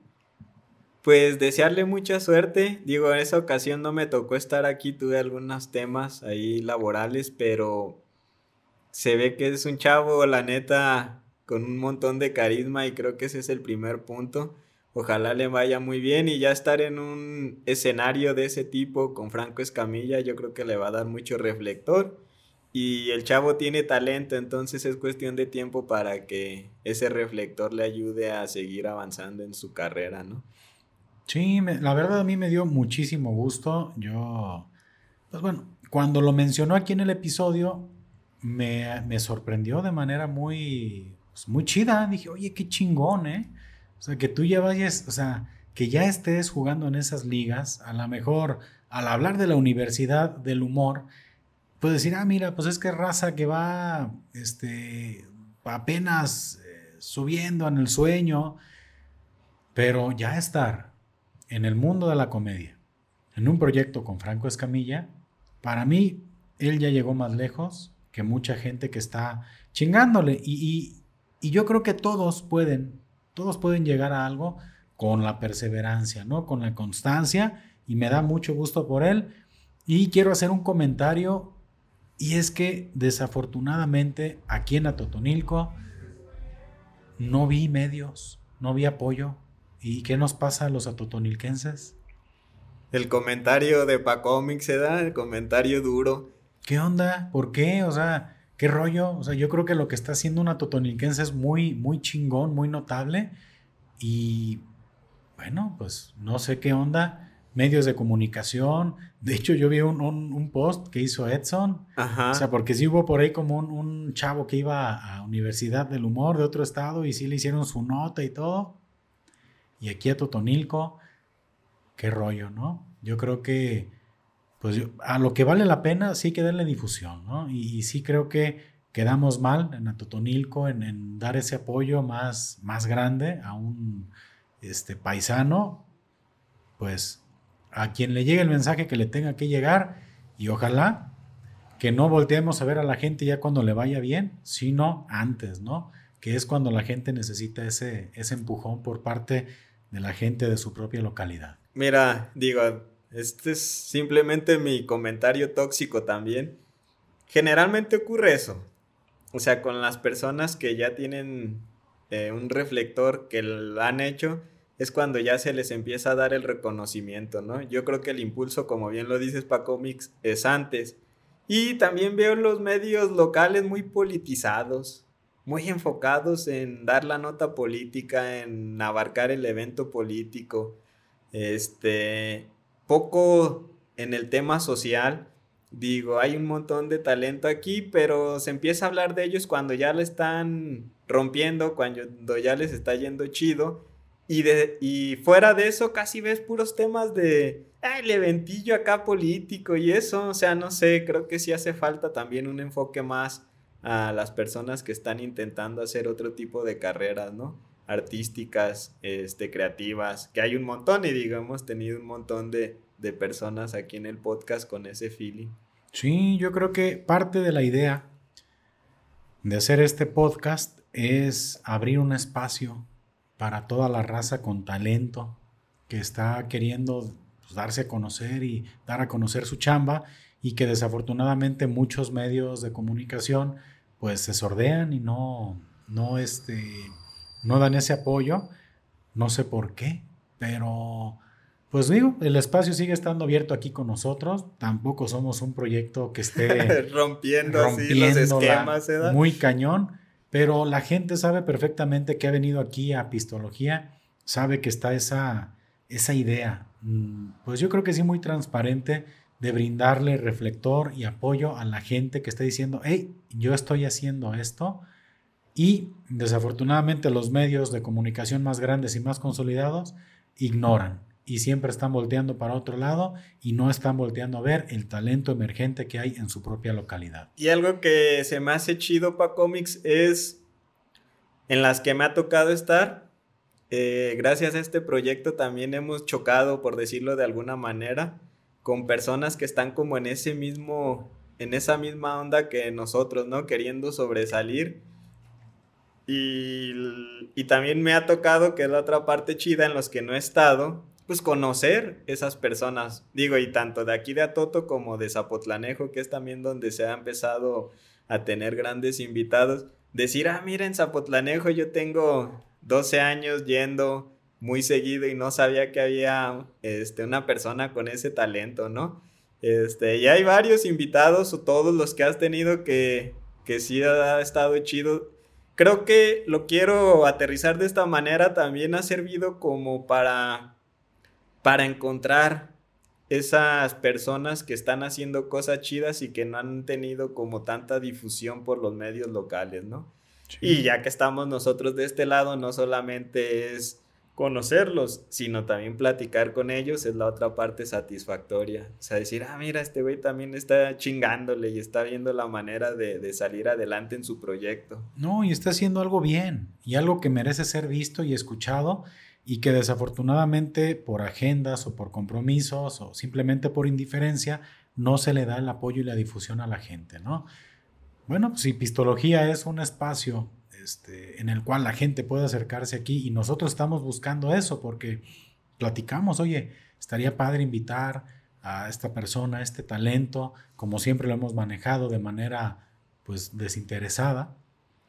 Speaker 2: pues desearle mucha suerte. Digo, en esa ocasión no me tocó estar aquí, tuve algunos temas ahí laborales, pero se ve que es un chavo, la neta, con un montón de carisma y creo que ese es el primer punto. Ojalá le vaya muy bien y ya estar en un escenario de ese tipo con Franco Escamilla, yo creo que le va a dar mucho reflector. Y el chavo tiene talento, entonces es cuestión de tiempo para que ese reflector le ayude a seguir avanzando en su carrera, ¿no?
Speaker 1: Sí, la verdad a mí me dio muchísimo gusto. Yo, pues bueno, cuando lo mencionó aquí en el episodio, me, sorprendió de manera muy, pues muy chida. Dije, oye, qué chingón, ¿eh? O sea, que tú ya vayas, o sea, que ya estés jugando en esas ligas, a lo mejor al hablar de la universidad del humor, puedes decir, ah, mira, pues es que raza que va, este, apenas eh, subiendo en el sueño, pero ya estar en el mundo de la comedia, en un proyecto con Franco Escamilla, para mí, él ya llegó más lejos que mucha gente que está chingándole. Y, yo creo que todos pueden, todos pueden llegar a algo con la perseverancia, ¿no? Con la constancia. Y me da mucho gusto por él. Y quiero hacer un comentario. Y es que desafortunadamente aquí en Atotonilco no vi medios, no vi apoyo ¿Y qué nos pasa a los atotonilquenses?
Speaker 2: El comentario de Pacomic se da, el comentario duro.
Speaker 1: ¿Qué onda? ¿Por qué? O sea, ¿qué rollo? O sea, yo creo que lo que está haciendo un atotonilquense es muy, muy chingón, muy notable. Y bueno, pues no sé qué onda. Medios de comunicación. De hecho, yo vi un, post que hizo Edson. Ajá. O sea, porque sí hubo por ahí como un, un chavo que iba a Universidad del Humor de otro estado y sí le hicieron su nota y todo. Y aquí a Totonilco, qué rollo, ¿no? Yo creo que, pues a lo que vale la pena sí que darle difusión, ¿no? Y, sí creo que quedamos mal en Atotonilco en, en dar ese apoyo más, más grande a un este, paisano, pues a quien le llegue el mensaje que le tenga que llegar y ojalá que no volteemos a ver a la gente ya cuando le vaya bien, sino antes, ¿no? Que es cuando la gente necesita ese, ese empujón por parte de la gente de su propia localidad.
Speaker 2: Mira, digo, este es simplemente mi comentario tóxico también. Generalmente ocurre eso. O sea, con las personas que ya tienen eh, un reflector que lo han hecho, es cuando ya se les empieza a dar el reconocimiento, ¿no? Yo creo que el impulso, como bien lo dices, Paco Mix, es antes. Y también veo los medios locales muy politizados muy enfocados en dar la nota política, en abarcar el evento político, este, poco en el tema social. Digo, hay un montón de talento aquí, pero se empieza a hablar de ellos cuando ya le están rompiendo, cuando ya les está yendo chido. Y, de, y fuera de eso casi ves puros temas de el eventillo acá político y eso. O sea, no sé, creo que sí hace falta también un enfoque más a las personas que están intentando hacer otro tipo de carreras, ¿no? Artísticas, este, creativas, que hay un montón y digo, hemos tenido un montón de, de personas aquí en el podcast con ese feeling.
Speaker 1: Sí, yo creo que parte de la idea de hacer este podcast es abrir un espacio para toda la raza con talento que está queriendo pues, darse a conocer y dar a conocer su chamba y que desafortunadamente muchos medios de comunicación pues se sordean y no, no, este, no dan ese apoyo. No sé por qué, pero pues digo, el espacio sigue estando abierto aquí con nosotros. Tampoco somos un proyecto que esté
Speaker 2: rompiendo, así los esquemas,
Speaker 1: ¿eh? muy cañón, pero la gente sabe perfectamente que ha venido aquí a Pistología, sabe que está esa, esa idea. Mm, pues yo creo que sí, muy transparente de brindarle reflector y apoyo a la gente que está diciendo, hey, yo estoy haciendo esto. Y desafortunadamente los medios de comunicación más grandes y más consolidados ignoran y siempre están volteando para otro lado y no están volteando a ver el talento emergente que hay en su propia localidad.
Speaker 2: Y algo que se me hace chido para cómics es en las que me ha tocado estar, eh, gracias a este proyecto también hemos chocado, por decirlo de alguna manera, con personas que están como en ese mismo, en esa misma onda que nosotros, ¿no? Queriendo sobresalir. Y, y también me ha tocado, que es la otra parte chida en los que no he estado, pues conocer esas personas. Digo, y tanto de aquí de Atoto como de Zapotlanejo, que es también donde se ha empezado a tener grandes invitados. Decir, ah, mira, en Zapotlanejo yo tengo 12 años yendo muy seguido y no sabía que había este, una persona con ese talento, ¿no? Este, y hay varios invitados o todos los que has tenido que, que sí ha estado chido. Creo que lo quiero aterrizar de esta manera, también ha servido como para, para encontrar esas personas que están haciendo cosas chidas y que no han tenido como tanta difusión por los medios locales, ¿no? Y ya que estamos nosotros de este lado, no solamente es conocerlos, sino también platicar con ellos, es la otra parte satisfactoria. O sea, decir, ah, mira, este güey también está chingándole y está viendo la manera de, de, salir adelante en su proyecto.
Speaker 1: No, y está haciendo algo bien y algo que merece ser visto y escuchado y que desafortunadamente por agendas o por compromisos o simplemente por indiferencia no se le da el apoyo y la difusión a la gente, ¿no? Bueno, pues si Pistología es un espacio este, en el cual la gente puede acercarse aquí y nosotros estamos buscando eso porque platicamos, oye, estaría padre invitar a esta persona, a este talento, como siempre lo hemos manejado de manera pues desinteresada,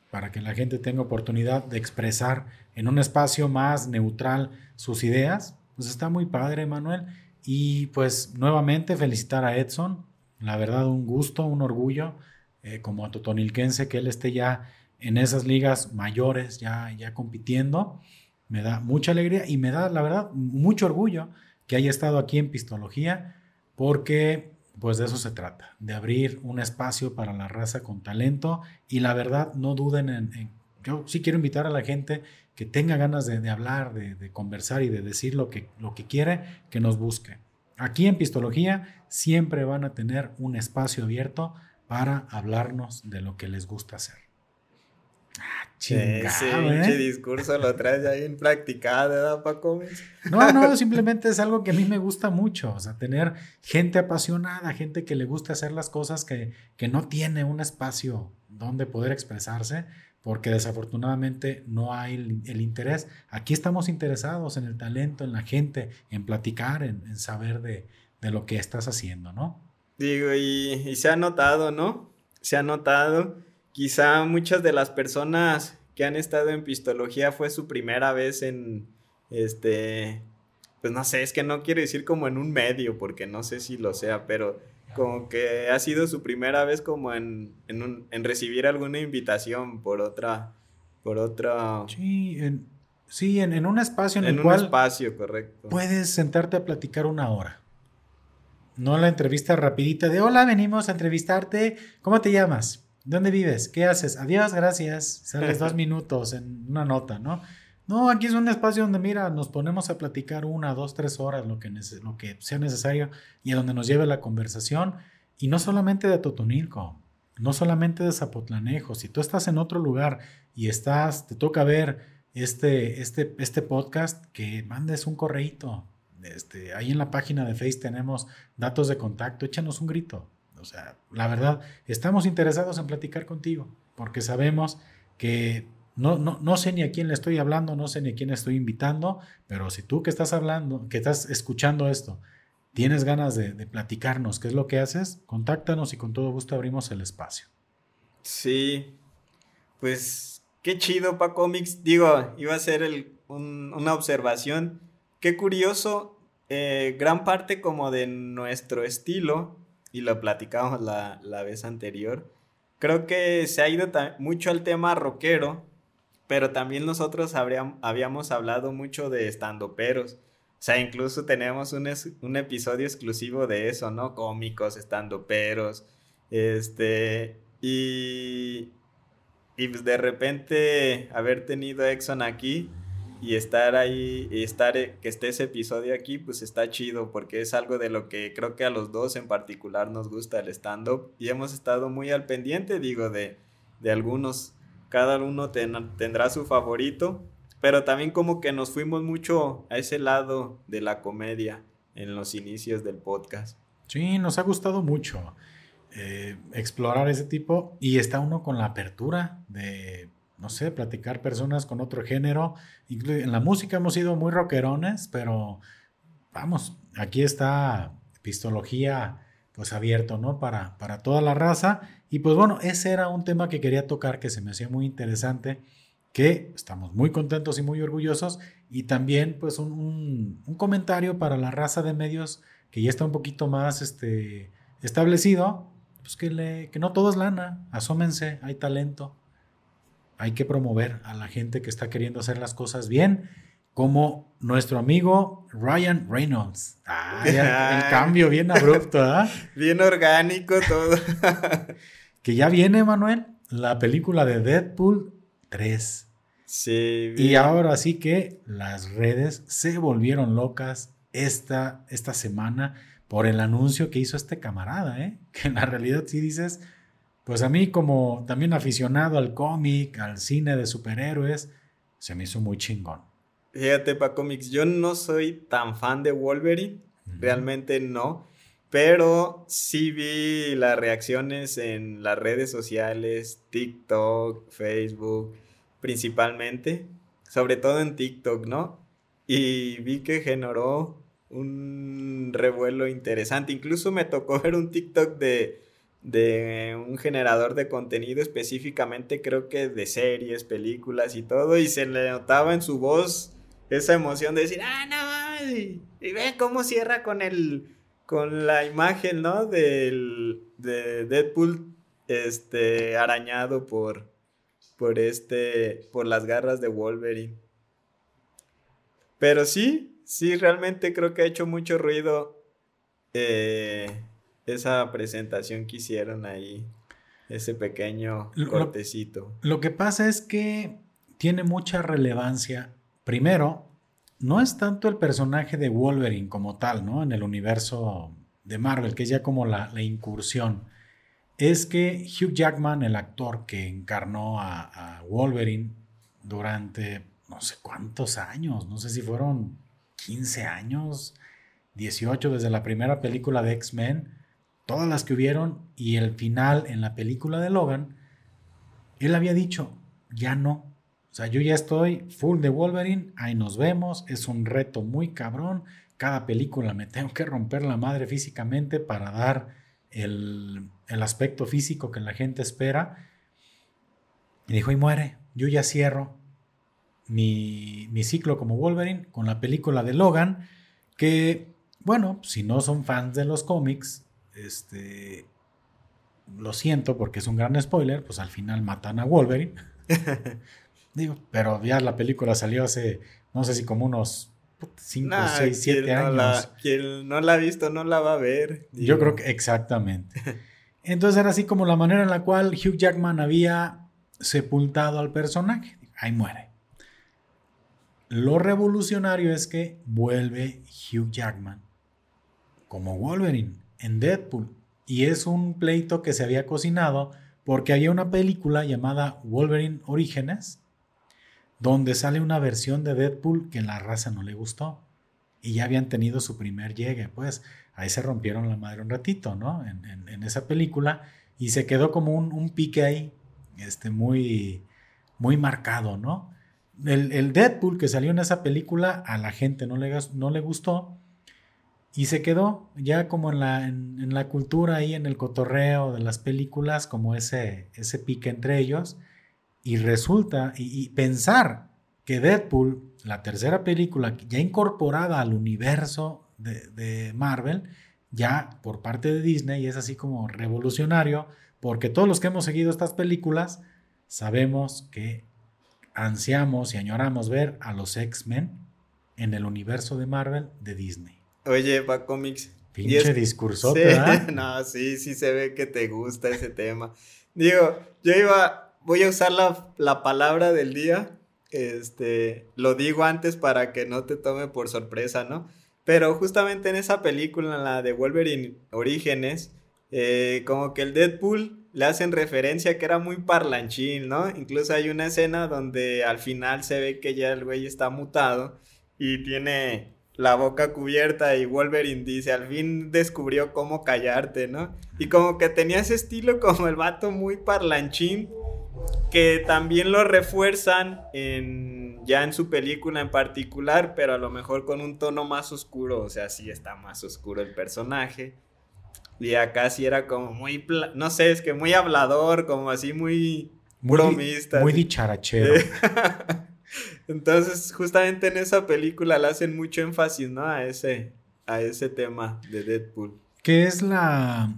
Speaker 1: para que la gente tenga oportunidad de expresar en un espacio más neutral sus ideas, pues está muy padre, Manuel. Y pues nuevamente felicitar a Edson, la verdad un gusto, un orgullo eh, como a Totonilquense, que él esté ya en esas ligas mayores, ya, ya compitiendo. Me da mucha alegría y me da, la verdad, mucho orgullo que haya estado aquí en Pistología, porque pues de eso se trata, de abrir un espacio para la raza con talento y la verdad no duden en, yo sí quiero invitar a la gente que tenga ganas de, hablar, de, de, conversar y de decir lo que, lo que quiere, que nos busque. Aquí en Pistología siempre van a tener un espacio abierto para hablarnos de lo que les gusta hacer.
Speaker 2: Ah, chingado, Ese ¿eh? discurso lo traes ahí en practicado, ¿verdad, Paco?
Speaker 1: No, no, simplemente es algo que a mí me gusta mucho, o sea, tener gente apasionada, gente que le gusta hacer las cosas que, que no tiene un espacio donde poder expresarse, porque desafortunadamente no hay el, interés. Aquí estamos interesados en el talento, en la gente, en platicar, en, en saber de, de lo que estás haciendo, ¿no?
Speaker 2: Digo, y, se ha notado, ¿no? Se ha notado. Quizá muchas de las personas que han estado en pistología fue su primera vez en, este, pues no sé, es que no quiero decir como en un medio, porque no sé si lo sea, pero como que ha sido su primera vez como en, en, recibir alguna invitación por otra, por otra...
Speaker 1: Sí, en, sí, en, un espacio en, el cual...
Speaker 2: En un espacio, correcto.
Speaker 1: Puedes sentarte a platicar una hora. No la entrevista rapidita de hola, venimos a entrevistarte. ¿Cómo te llamas? ¿Dónde vives? ¿Qué haces? Adiós, gracias. Sales dos minutos en una nota, ¿no? No, aquí es un espacio donde, mira, nos ponemos a platicar una, dos, tres horas, lo que, lo que sea necesario, y a donde nos lleve la conversación. Y no solamente de Totonilco, no solamente de Zapotlanejo. Si tú estás en otro lugar y estás, te toca ver este, este, este podcast, que mandes un correíto, este, ahí en la página de Face tenemos datos de contacto, échanos un grito. O sea, la verdad, estamos interesados en platicar contigo, porque sabemos que no, no, no, sé ni a quién le estoy hablando, no sé ni a quién estoy invitando, pero si tú que estás hablando, que estás escuchando esto, tienes ganas de, platicarnos qué es lo que haces, contáctanos y con todo gusto abrimos el espacio.
Speaker 2: Sí, pues qué chido, para cómics Digo, iba a ser una observación. Qué curioso, eh, gran parte como de nuestro estilo, y lo platicamos la, vez anterior, creo que se ha ido mucho al tema rockero, pero también nosotros habíamos hablado mucho de estandoperos. O sea, incluso tenemos un, un episodio exclusivo de eso, ¿no? Cómicos, estandoperos. Este. Y. Y pues de repente haber tenido Exxon aquí y estar ahí, y estar, eh, que esté ese episodio aquí, pues está chido, porque es algo de lo que creo que a los dos en particular nos gusta el stand-up y hemos estado muy al pendiente, digo, de, de algunos, cada uno tendrá su favorito, pero también como que nos fuimos mucho a ese lado de la comedia en los inicios del podcast.
Speaker 1: Sí, nos ha gustado mucho eh, explorar ese tipo y está uno con la apertura de, no sé, platicar personas con otro género. En la música hemos sido muy rockerones, pero vamos, aquí está epistología pues abierto, ¿no? Para, para toda la raza. Y pues bueno, ese era un tema que quería tocar que se me hacía muy interesante, que estamos muy contentos y muy orgullosos. Y también pues un, un, comentario para la raza de medios que ya está un poquito más este, establecido, pues que, le, que no todo es lana, asómense, hay talento, hay que promover a la gente que está queriendo hacer las cosas bien como nuestro amigo Ryan Reynolds. Ah, el cambio bien abrupto, ¿ah?
Speaker 2: Bien orgánico todo.
Speaker 1: que ya viene, Manuel, la película de Deadpool 3.
Speaker 2: Sí.
Speaker 1: Y ahora sí que las redes se volvieron locas esta, esta semana por el anuncio que hizo este camarada, ¿eh? Que en la realidad sí dices, pues a mí como también aficionado al cómic, al cine de superhéroes, se me hizo muy chingón.
Speaker 2: Fíjate, pa cómics, yo no soy tan fan de Wolverine, realmente no, pero sí vi las reacciones en las redes sociales, TikTok, Facebook, principalmente, sobre todo en TikTok, ¿no? Y vi que generó un revuelo interesante. Incluso me tocó ver un TikTok de, de un generador de contenido específicamente, creo que de series, películas y todo, y se le notaba en su voz esa emoción de decir, ah, no, y, ven cómo cierra con el, con la imagen, ¿no? Del, de Deadpool, este, arañado por, por este, por las garras de Wolverine. Pero sí, sí, realmente creo que ha hecho mucho ruido eh, esa presentación que hicieron ahí, ese pequeño cortecito.
Speaker 1: lo que pasa es que tiene mucha relevancia Primero, no es tanto el personaje de Wolverine como tal, ¿no? En el universo de Marvel, que es ya como la, incursión. Es que Hugh Jackman, el actor que encarnó a, Wolverine durante no sé cuántos años, no sé si fueron 15 años, 18 desde la primera película de X-Men, todas las que hubieron y el final en la película de Logan, él había dicho, ya no, o sea, yo ya estoy full de Wolverine, ahí nos vemos, es un reto muy cabrón. Cada película me tengo que romper la madre físicamente para dar el, aspecto físico que la gente espera. Y dijo, y muere, yo ya cierro mi, mi ciclo como Wolverine con la película de Logan, que, bueno, si no son fans de los cómics, este, lo siento porque es un gran spoiler, pues al final matan a Wolverine. Digo, pero ya la película salió hace, no sé si como unos 5, 6, 7 años.
Speaker 2: quien no la ha visto no la va a ver.
Speaker 1: Yo creo que exactamente. Entonces era así como la manera en la cual Hugh Jackman había sepultado al personaje. Ahí muere. Lo revolucionario es que vuelve Hugh Jackman como Wolverine en Deadpool. Y es un pleito que se había cocinado porque había una película llamada Wolverine Orígenes donde sale una versión de Deadpool que la raza no le gustó. Y ya habían tenido su primer llegue, pues ahí se rompieron la madre un ratito, ¿no? En, esa película. Y se quedó como un, pique ahí, este, muy, muy marcado, ¿no? El, Deadpool que salió en esa película a la gente no le, no le gustó. Y se quedó ya como en la, cultura ahí, en el cotorreo de las películas, como ese, ese pique entre ellos. Y resulta, y, pensar que Deadpool, la tercera película ya incorporada al universo de, Marvel, ya por parte de Disney, es así como revolucionario, porque todos los que hemos seguido estas películas sabemos que ansiamos y añoramos ver a los X-Men en el universo de Marvel de Disney.
Speaker 2: Oye, pa Comics.
Speaker 1: Pinche discurso
Speaker 2: no, sí, sí se ve que te gusta ese tema. Digo, yo iba voy a usar la, palabra del día. Este, lo digo antes para que no te tome por sorpresa, ¿no? Pero justamente en esa película, en la de Wolverine Orígenes, eh, como que el Deadpool le hacen referencia que era muy parlanchín, ¿no? Incluso hay una escena donde al final se ve que ya el güey está mutado y tiene la boca cubierta y Wolverine dice, al fin descubrió cómo callarte, ¿no? Y como que tenía ese estilo como el vato muy parlanchín, que también lo refuerzan en, ya en su película en particular, pero a lo mejor con un tono más oscuro, o sea, sí está más oscuro el personaje. Y acá sí era como muy, no sé, es que muy hablador, como así muy,
Speaker 1: muy bromista. Muy dicharachero.
Speaker 2: Entonces, justamente en esa película le hacen mucho énfasis, ¿no? A ese, a ese tema de Deadpool.
Speaker 1: Que es la...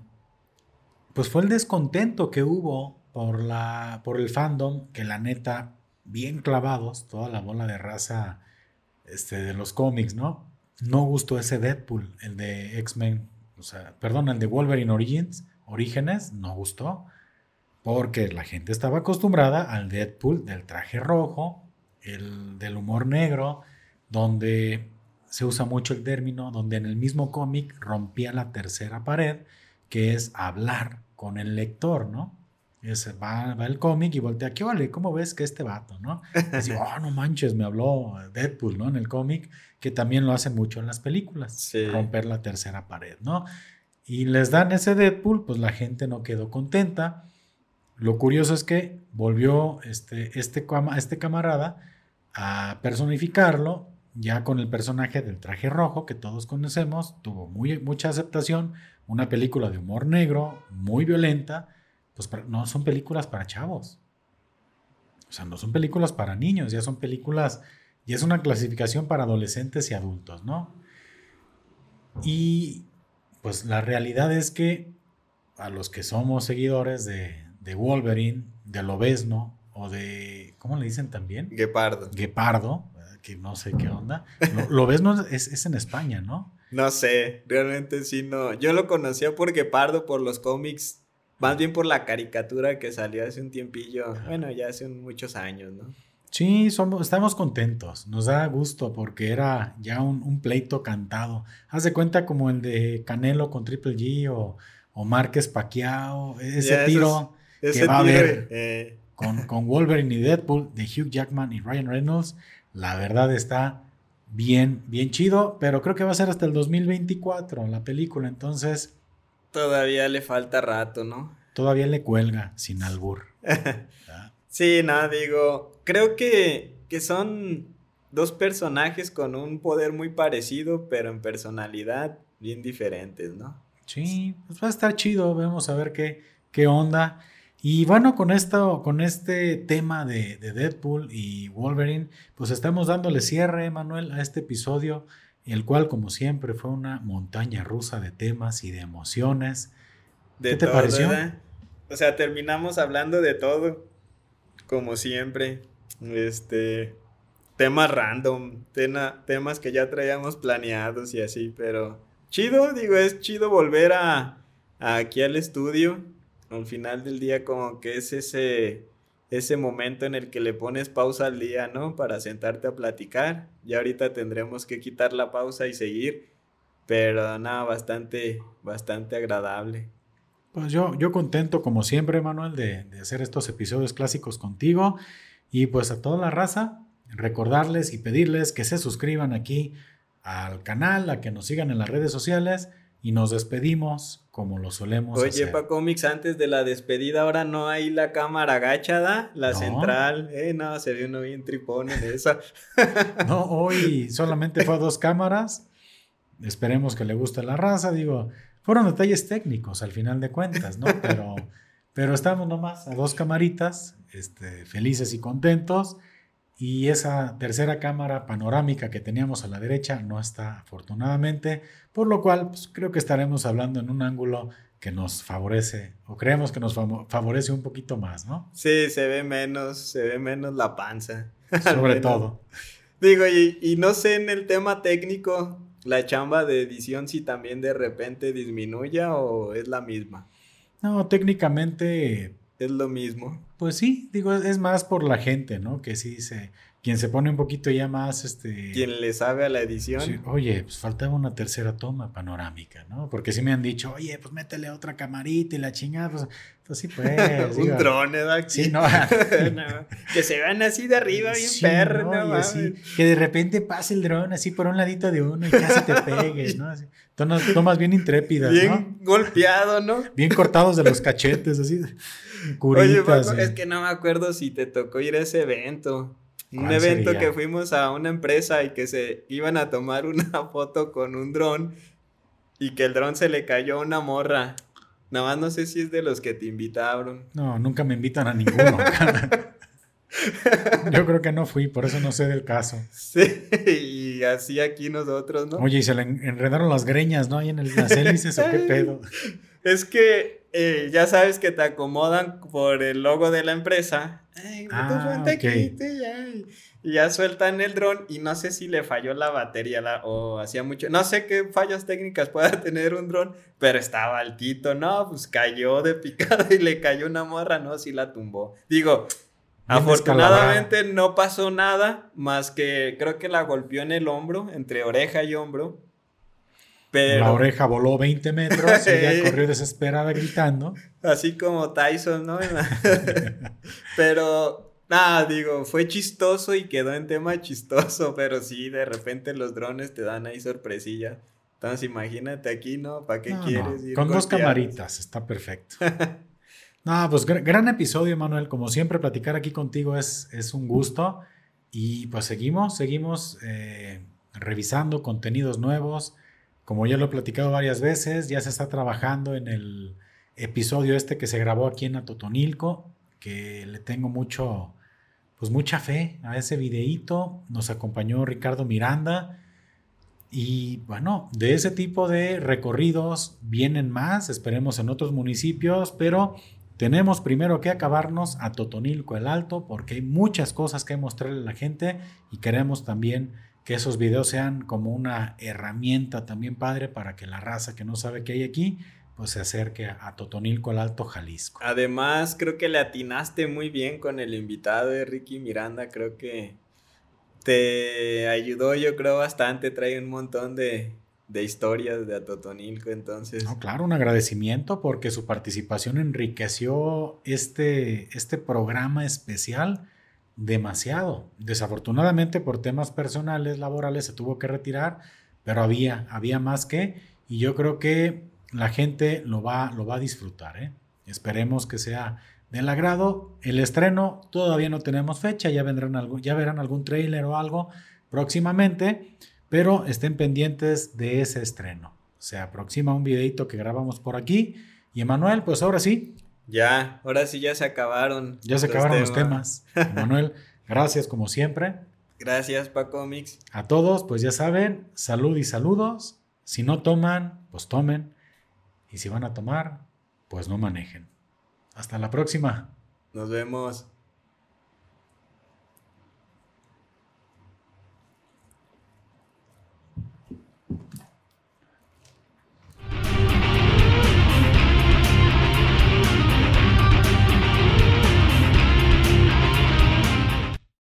Speaker 1: Pues fue el descontento que hubo por, la, por el fandom, que la neta, bien clavados, toda la bola de raza este, de los cómics, ¿no? No gustó ese Deadpool, el de X-Men, o sea, perdón, el de Wolverine Origins, Orígenes, no gustó, porque la gente estaba acostumbrada al Deadpool del traje rojo, el del humor negro, donde se usa mucho el término, donde en el mismo cómic rompía la tercera pared, que es hablar con el lector, ¿no? va, va, el cómic y voltea, ¿qué vale? ¿Cómo ves que este vato, no? Digo, oh, no manches, me habló Deadpool, ¿no? En el cómic, que también lo hacen mucho en las películas, romper la tercera pared, ¿no? Y les dan ese Deadpool, pues la gente no quedó contenta. Lo curioso es que volvió este, este, este camarada a personificarlo ya con el personaje del traje rojo que todos conocemos, tuvo muy, mucha aceptación, una película de humor negro, muy violenta, pues no son películas para chavos. O sea, no son películas para niños, ya son películas, y es una clasificación para adolescentes y adultos, ¿no? Y pues la realidad es que a los que somos seguidores de, de Wolverine, de Lobesno o de, ¿cómo le dicen también?
Speaker 2: Guepardo.
Speaker 1: Guepardo, que no sé qué onda. Lobesno es, es en España, ¿no?
Speaker 2: No sé, realmente sí, no. Yo lo conocía por Guepardo, por los cómics, más bien por la caricatura que salió hace un tiempillo, bueno, ya hace muchos años, ¿no?
Speaker 1: Sí, somos, estamos contentos, nos da gusto porque era ya un, pleito cantado. Haz de cuenta como el de Canelo con Triple G o, o Márquez Paquiao, ese tiro que va a haber eh. con, con, Wolverine y Deadpool de Hugh Jackman y Ryan Reynolds, la verdad está bien, bien chido, pero creo que va a ser hasta el 2024 la película, entonces...
Speaker 2: Todavía le falta rato, ¿no?
Speaker 1: Todavía le cuelga sin albur.
Speaker 2: sí, nada, digo, creo que, que son dos personajes con un poder muy parecido, pero en personalidad bien diferentes, ¿no?
Speaker 1: Sí, pues va a estar chido, vamos a ver qué, qué onda. Y bueno, con esto, con este tema de, Deadpool y Wolverine, pues estamos dándole cierre, Manuel, a este episodio, el cual, como siempre, fue una montaña rusa de temas y de emociones.
Speaker 2: ¿Qué te pareció? O sea, terminamos hablando de todo, como siempre. Este, temas random, temas que ya traíamos planeados y así, pero chido, digo, es chido volver a aquí al estudio al final del día como que es ese, ese momento en el que le pones pausa al día, ¿no? Para sentarte a platicar. Ya ahorita tendremos que quitar la pausa y seguir, pero nada, bastante, bastante agradable.
Speaker 1: Pues yo, yo contento como siempre, Manuel, de, de hacer estos episodios clásicos contigo y pues a toda la raza, recordarles y pedirles que se suscriban aquí al canal, a que nos sigan en las redes sociales y nos despedimos como lo solemos
Speaker 2: Oye,
Speaker 1: hacer.
Speaker 2: Oye, pa Comics, antes de la despedida, ahora no hay la cámara agachada, la central. Eh, no, se ve uno bien tripón en esa.
Speaker 1: no, hoy solamente fue a dos cámaras. Esperemos que le guste la raza. Digo, fueron detalles técnicos al final de cuentas, ¿no? Pero, pero estamos nomás a dos camaritas, este, felices y contentos. Y esa tercera cámara panorámica que teníamos a la derecha no está afortunadamente, por lo cual pues, creo que estaremos hablando en un ángulo que nos favorece o creemos que nos favorece un poquito más, ¿no?
Speaker 2: Sí, se ve menos, se ve menos la panza.
Speaker 1: Sobre todo.
Speaker 2: Digo, y, y no sé en el tema técnico, la chamba de edición si también de repente disminuya o es la misma.
Speaker 1: No, técnicamente
Speaker 2: es lo mismo.
Speaker 1: Pues sí, digo, es más por la gente, ¿no? Que sí se, quien se pone un poquito ya más, este...
Speaker 2: Quien le sabe a la edición.
Speaker 1: oye, pues faltaba una tercera toma panorámica, ¿no? Porque sí me han dicho, oye, pues métele otra camarita y la chingada, pues, pues sí, pues.
Speaker 2: un drone, ¿verdad? Sí, no. que se vean así de arriba, bien perro, no,
Speaker 1: así, Que de repente pase el drone así por un ladito de uno y casi te pegues, ¿no? Así, tomas, bien intrépidas,
Speaker 2: bien golpeado, ¿no?
Speaker 1: Bien cortados de los cachetes, así.
Speaker 2: Curitas, Oye, es que no me acuerdo si te tocó ir a ese evento. Un evento que fuimos a una empresa y que se iban a tomar una foto con un dron y que el dron se le cayó a una morra. Nada más no sé si es de los que te invitaron.
Speaker 1: No, nunca me invitan a ninguno. Yo creo que no fui, por eso no sé del caso.
Speaker 2: Sí, y así aquí nosotros, ¿no?
Speaker 1: Oye, y se le enredaron las greñas, ¿no? Ahí en el, las hélices o qué pedo.
Speaker 2: Es que eh, ya sabes que te acomodan por el logo de la empresa. Ay, ah, aquí, ya. Y ya sueltan el dron y no sé si le falló la batería o hacía mucho. No sé qué fallas técnicas pueda tener un dron, pero estaba altito. No, pues cayó de picada y le cayó una morra, no, sí la tumbó. Digo, afortunadamente no pasó nada, más que creo que la golpeó en el hombro, entre oreja y hombro.
Speaker 1: La oreja voló 20 metros y ella corrió desesperada gritando.
Speaker 2: Así como Tyson, ¿no? pero, nada, digo, fue chistoso y quedó en tema chistoso, pero sí, de repente los drones te dan ahí sorpresilla. Entonces imagínate aquí, ¿no? ¿Para qué quieres
Speaker 1: ir? Con dos camaritas, está perfecto. no, pues gran episodio, Manuel. Como siempre, platicar aquí contigo es, es un gusto. Y pues seguimos, seguimos eh, revisando contenidos nuevos como ya lo he platicado varias veces, ya se está trabajando en el episodio este que se grabó aquí en Atotonilco, que le tengo mucho, pues mucha fe a ese videíto. Nos acompañó Ricardo Miranda. Y bueno, de ese tipo de recorridos vienen más, esperemos en otros municipios, pero tenemos primero que acabarnos a Totonilco el Alto porque hay muchas cosas que mostrarle a la gente y queremos también que esos videos sean como una herramienta también padre para que la raza que no sabe qué hay aquí, pues se acerque a Totonilco al Alto Jalisco.
Speaker 2: Además, creo que le atinaste muy bien con el invitado de Ricky Miranda, creo que te ayudó, yo creo, bastante, trae un montón de, de historias de Atotonilco, entonces.
Speaker 1: No, claro, un agradecimiento porque su participación enriqueció este, este programa especial demasiado. Desafortunadamente por temas personales, laborales, se tuvo que retirar, pero había, había más que, y yo creo que la gente lo va, lo va a disfrutar. ¿eh? Esperemos que sea del agrado. El estreno todavía no tenemos fecha, ya, vendrán algo, ya verán algún trailer o algo próximamente, pero estén pendientes de ese estreno. Se aproxima un videito que grabamos por aquí. Y Emanuel, pues ahora sí,
Speaker 2: ya, ahora sí ya se acabaron.
Speaker 1: Ya se acabaron los temas. Manuel, gracias como siempre.
Speaker 2: Gracias, Paco Mix.
Speaker 1: A todos, pues ya saben, salud y saludos. Si no toman, pues tomen. Y si van a tomar, pues no manejen. Hasta la próxima.
Speaker 2: Nos vemos.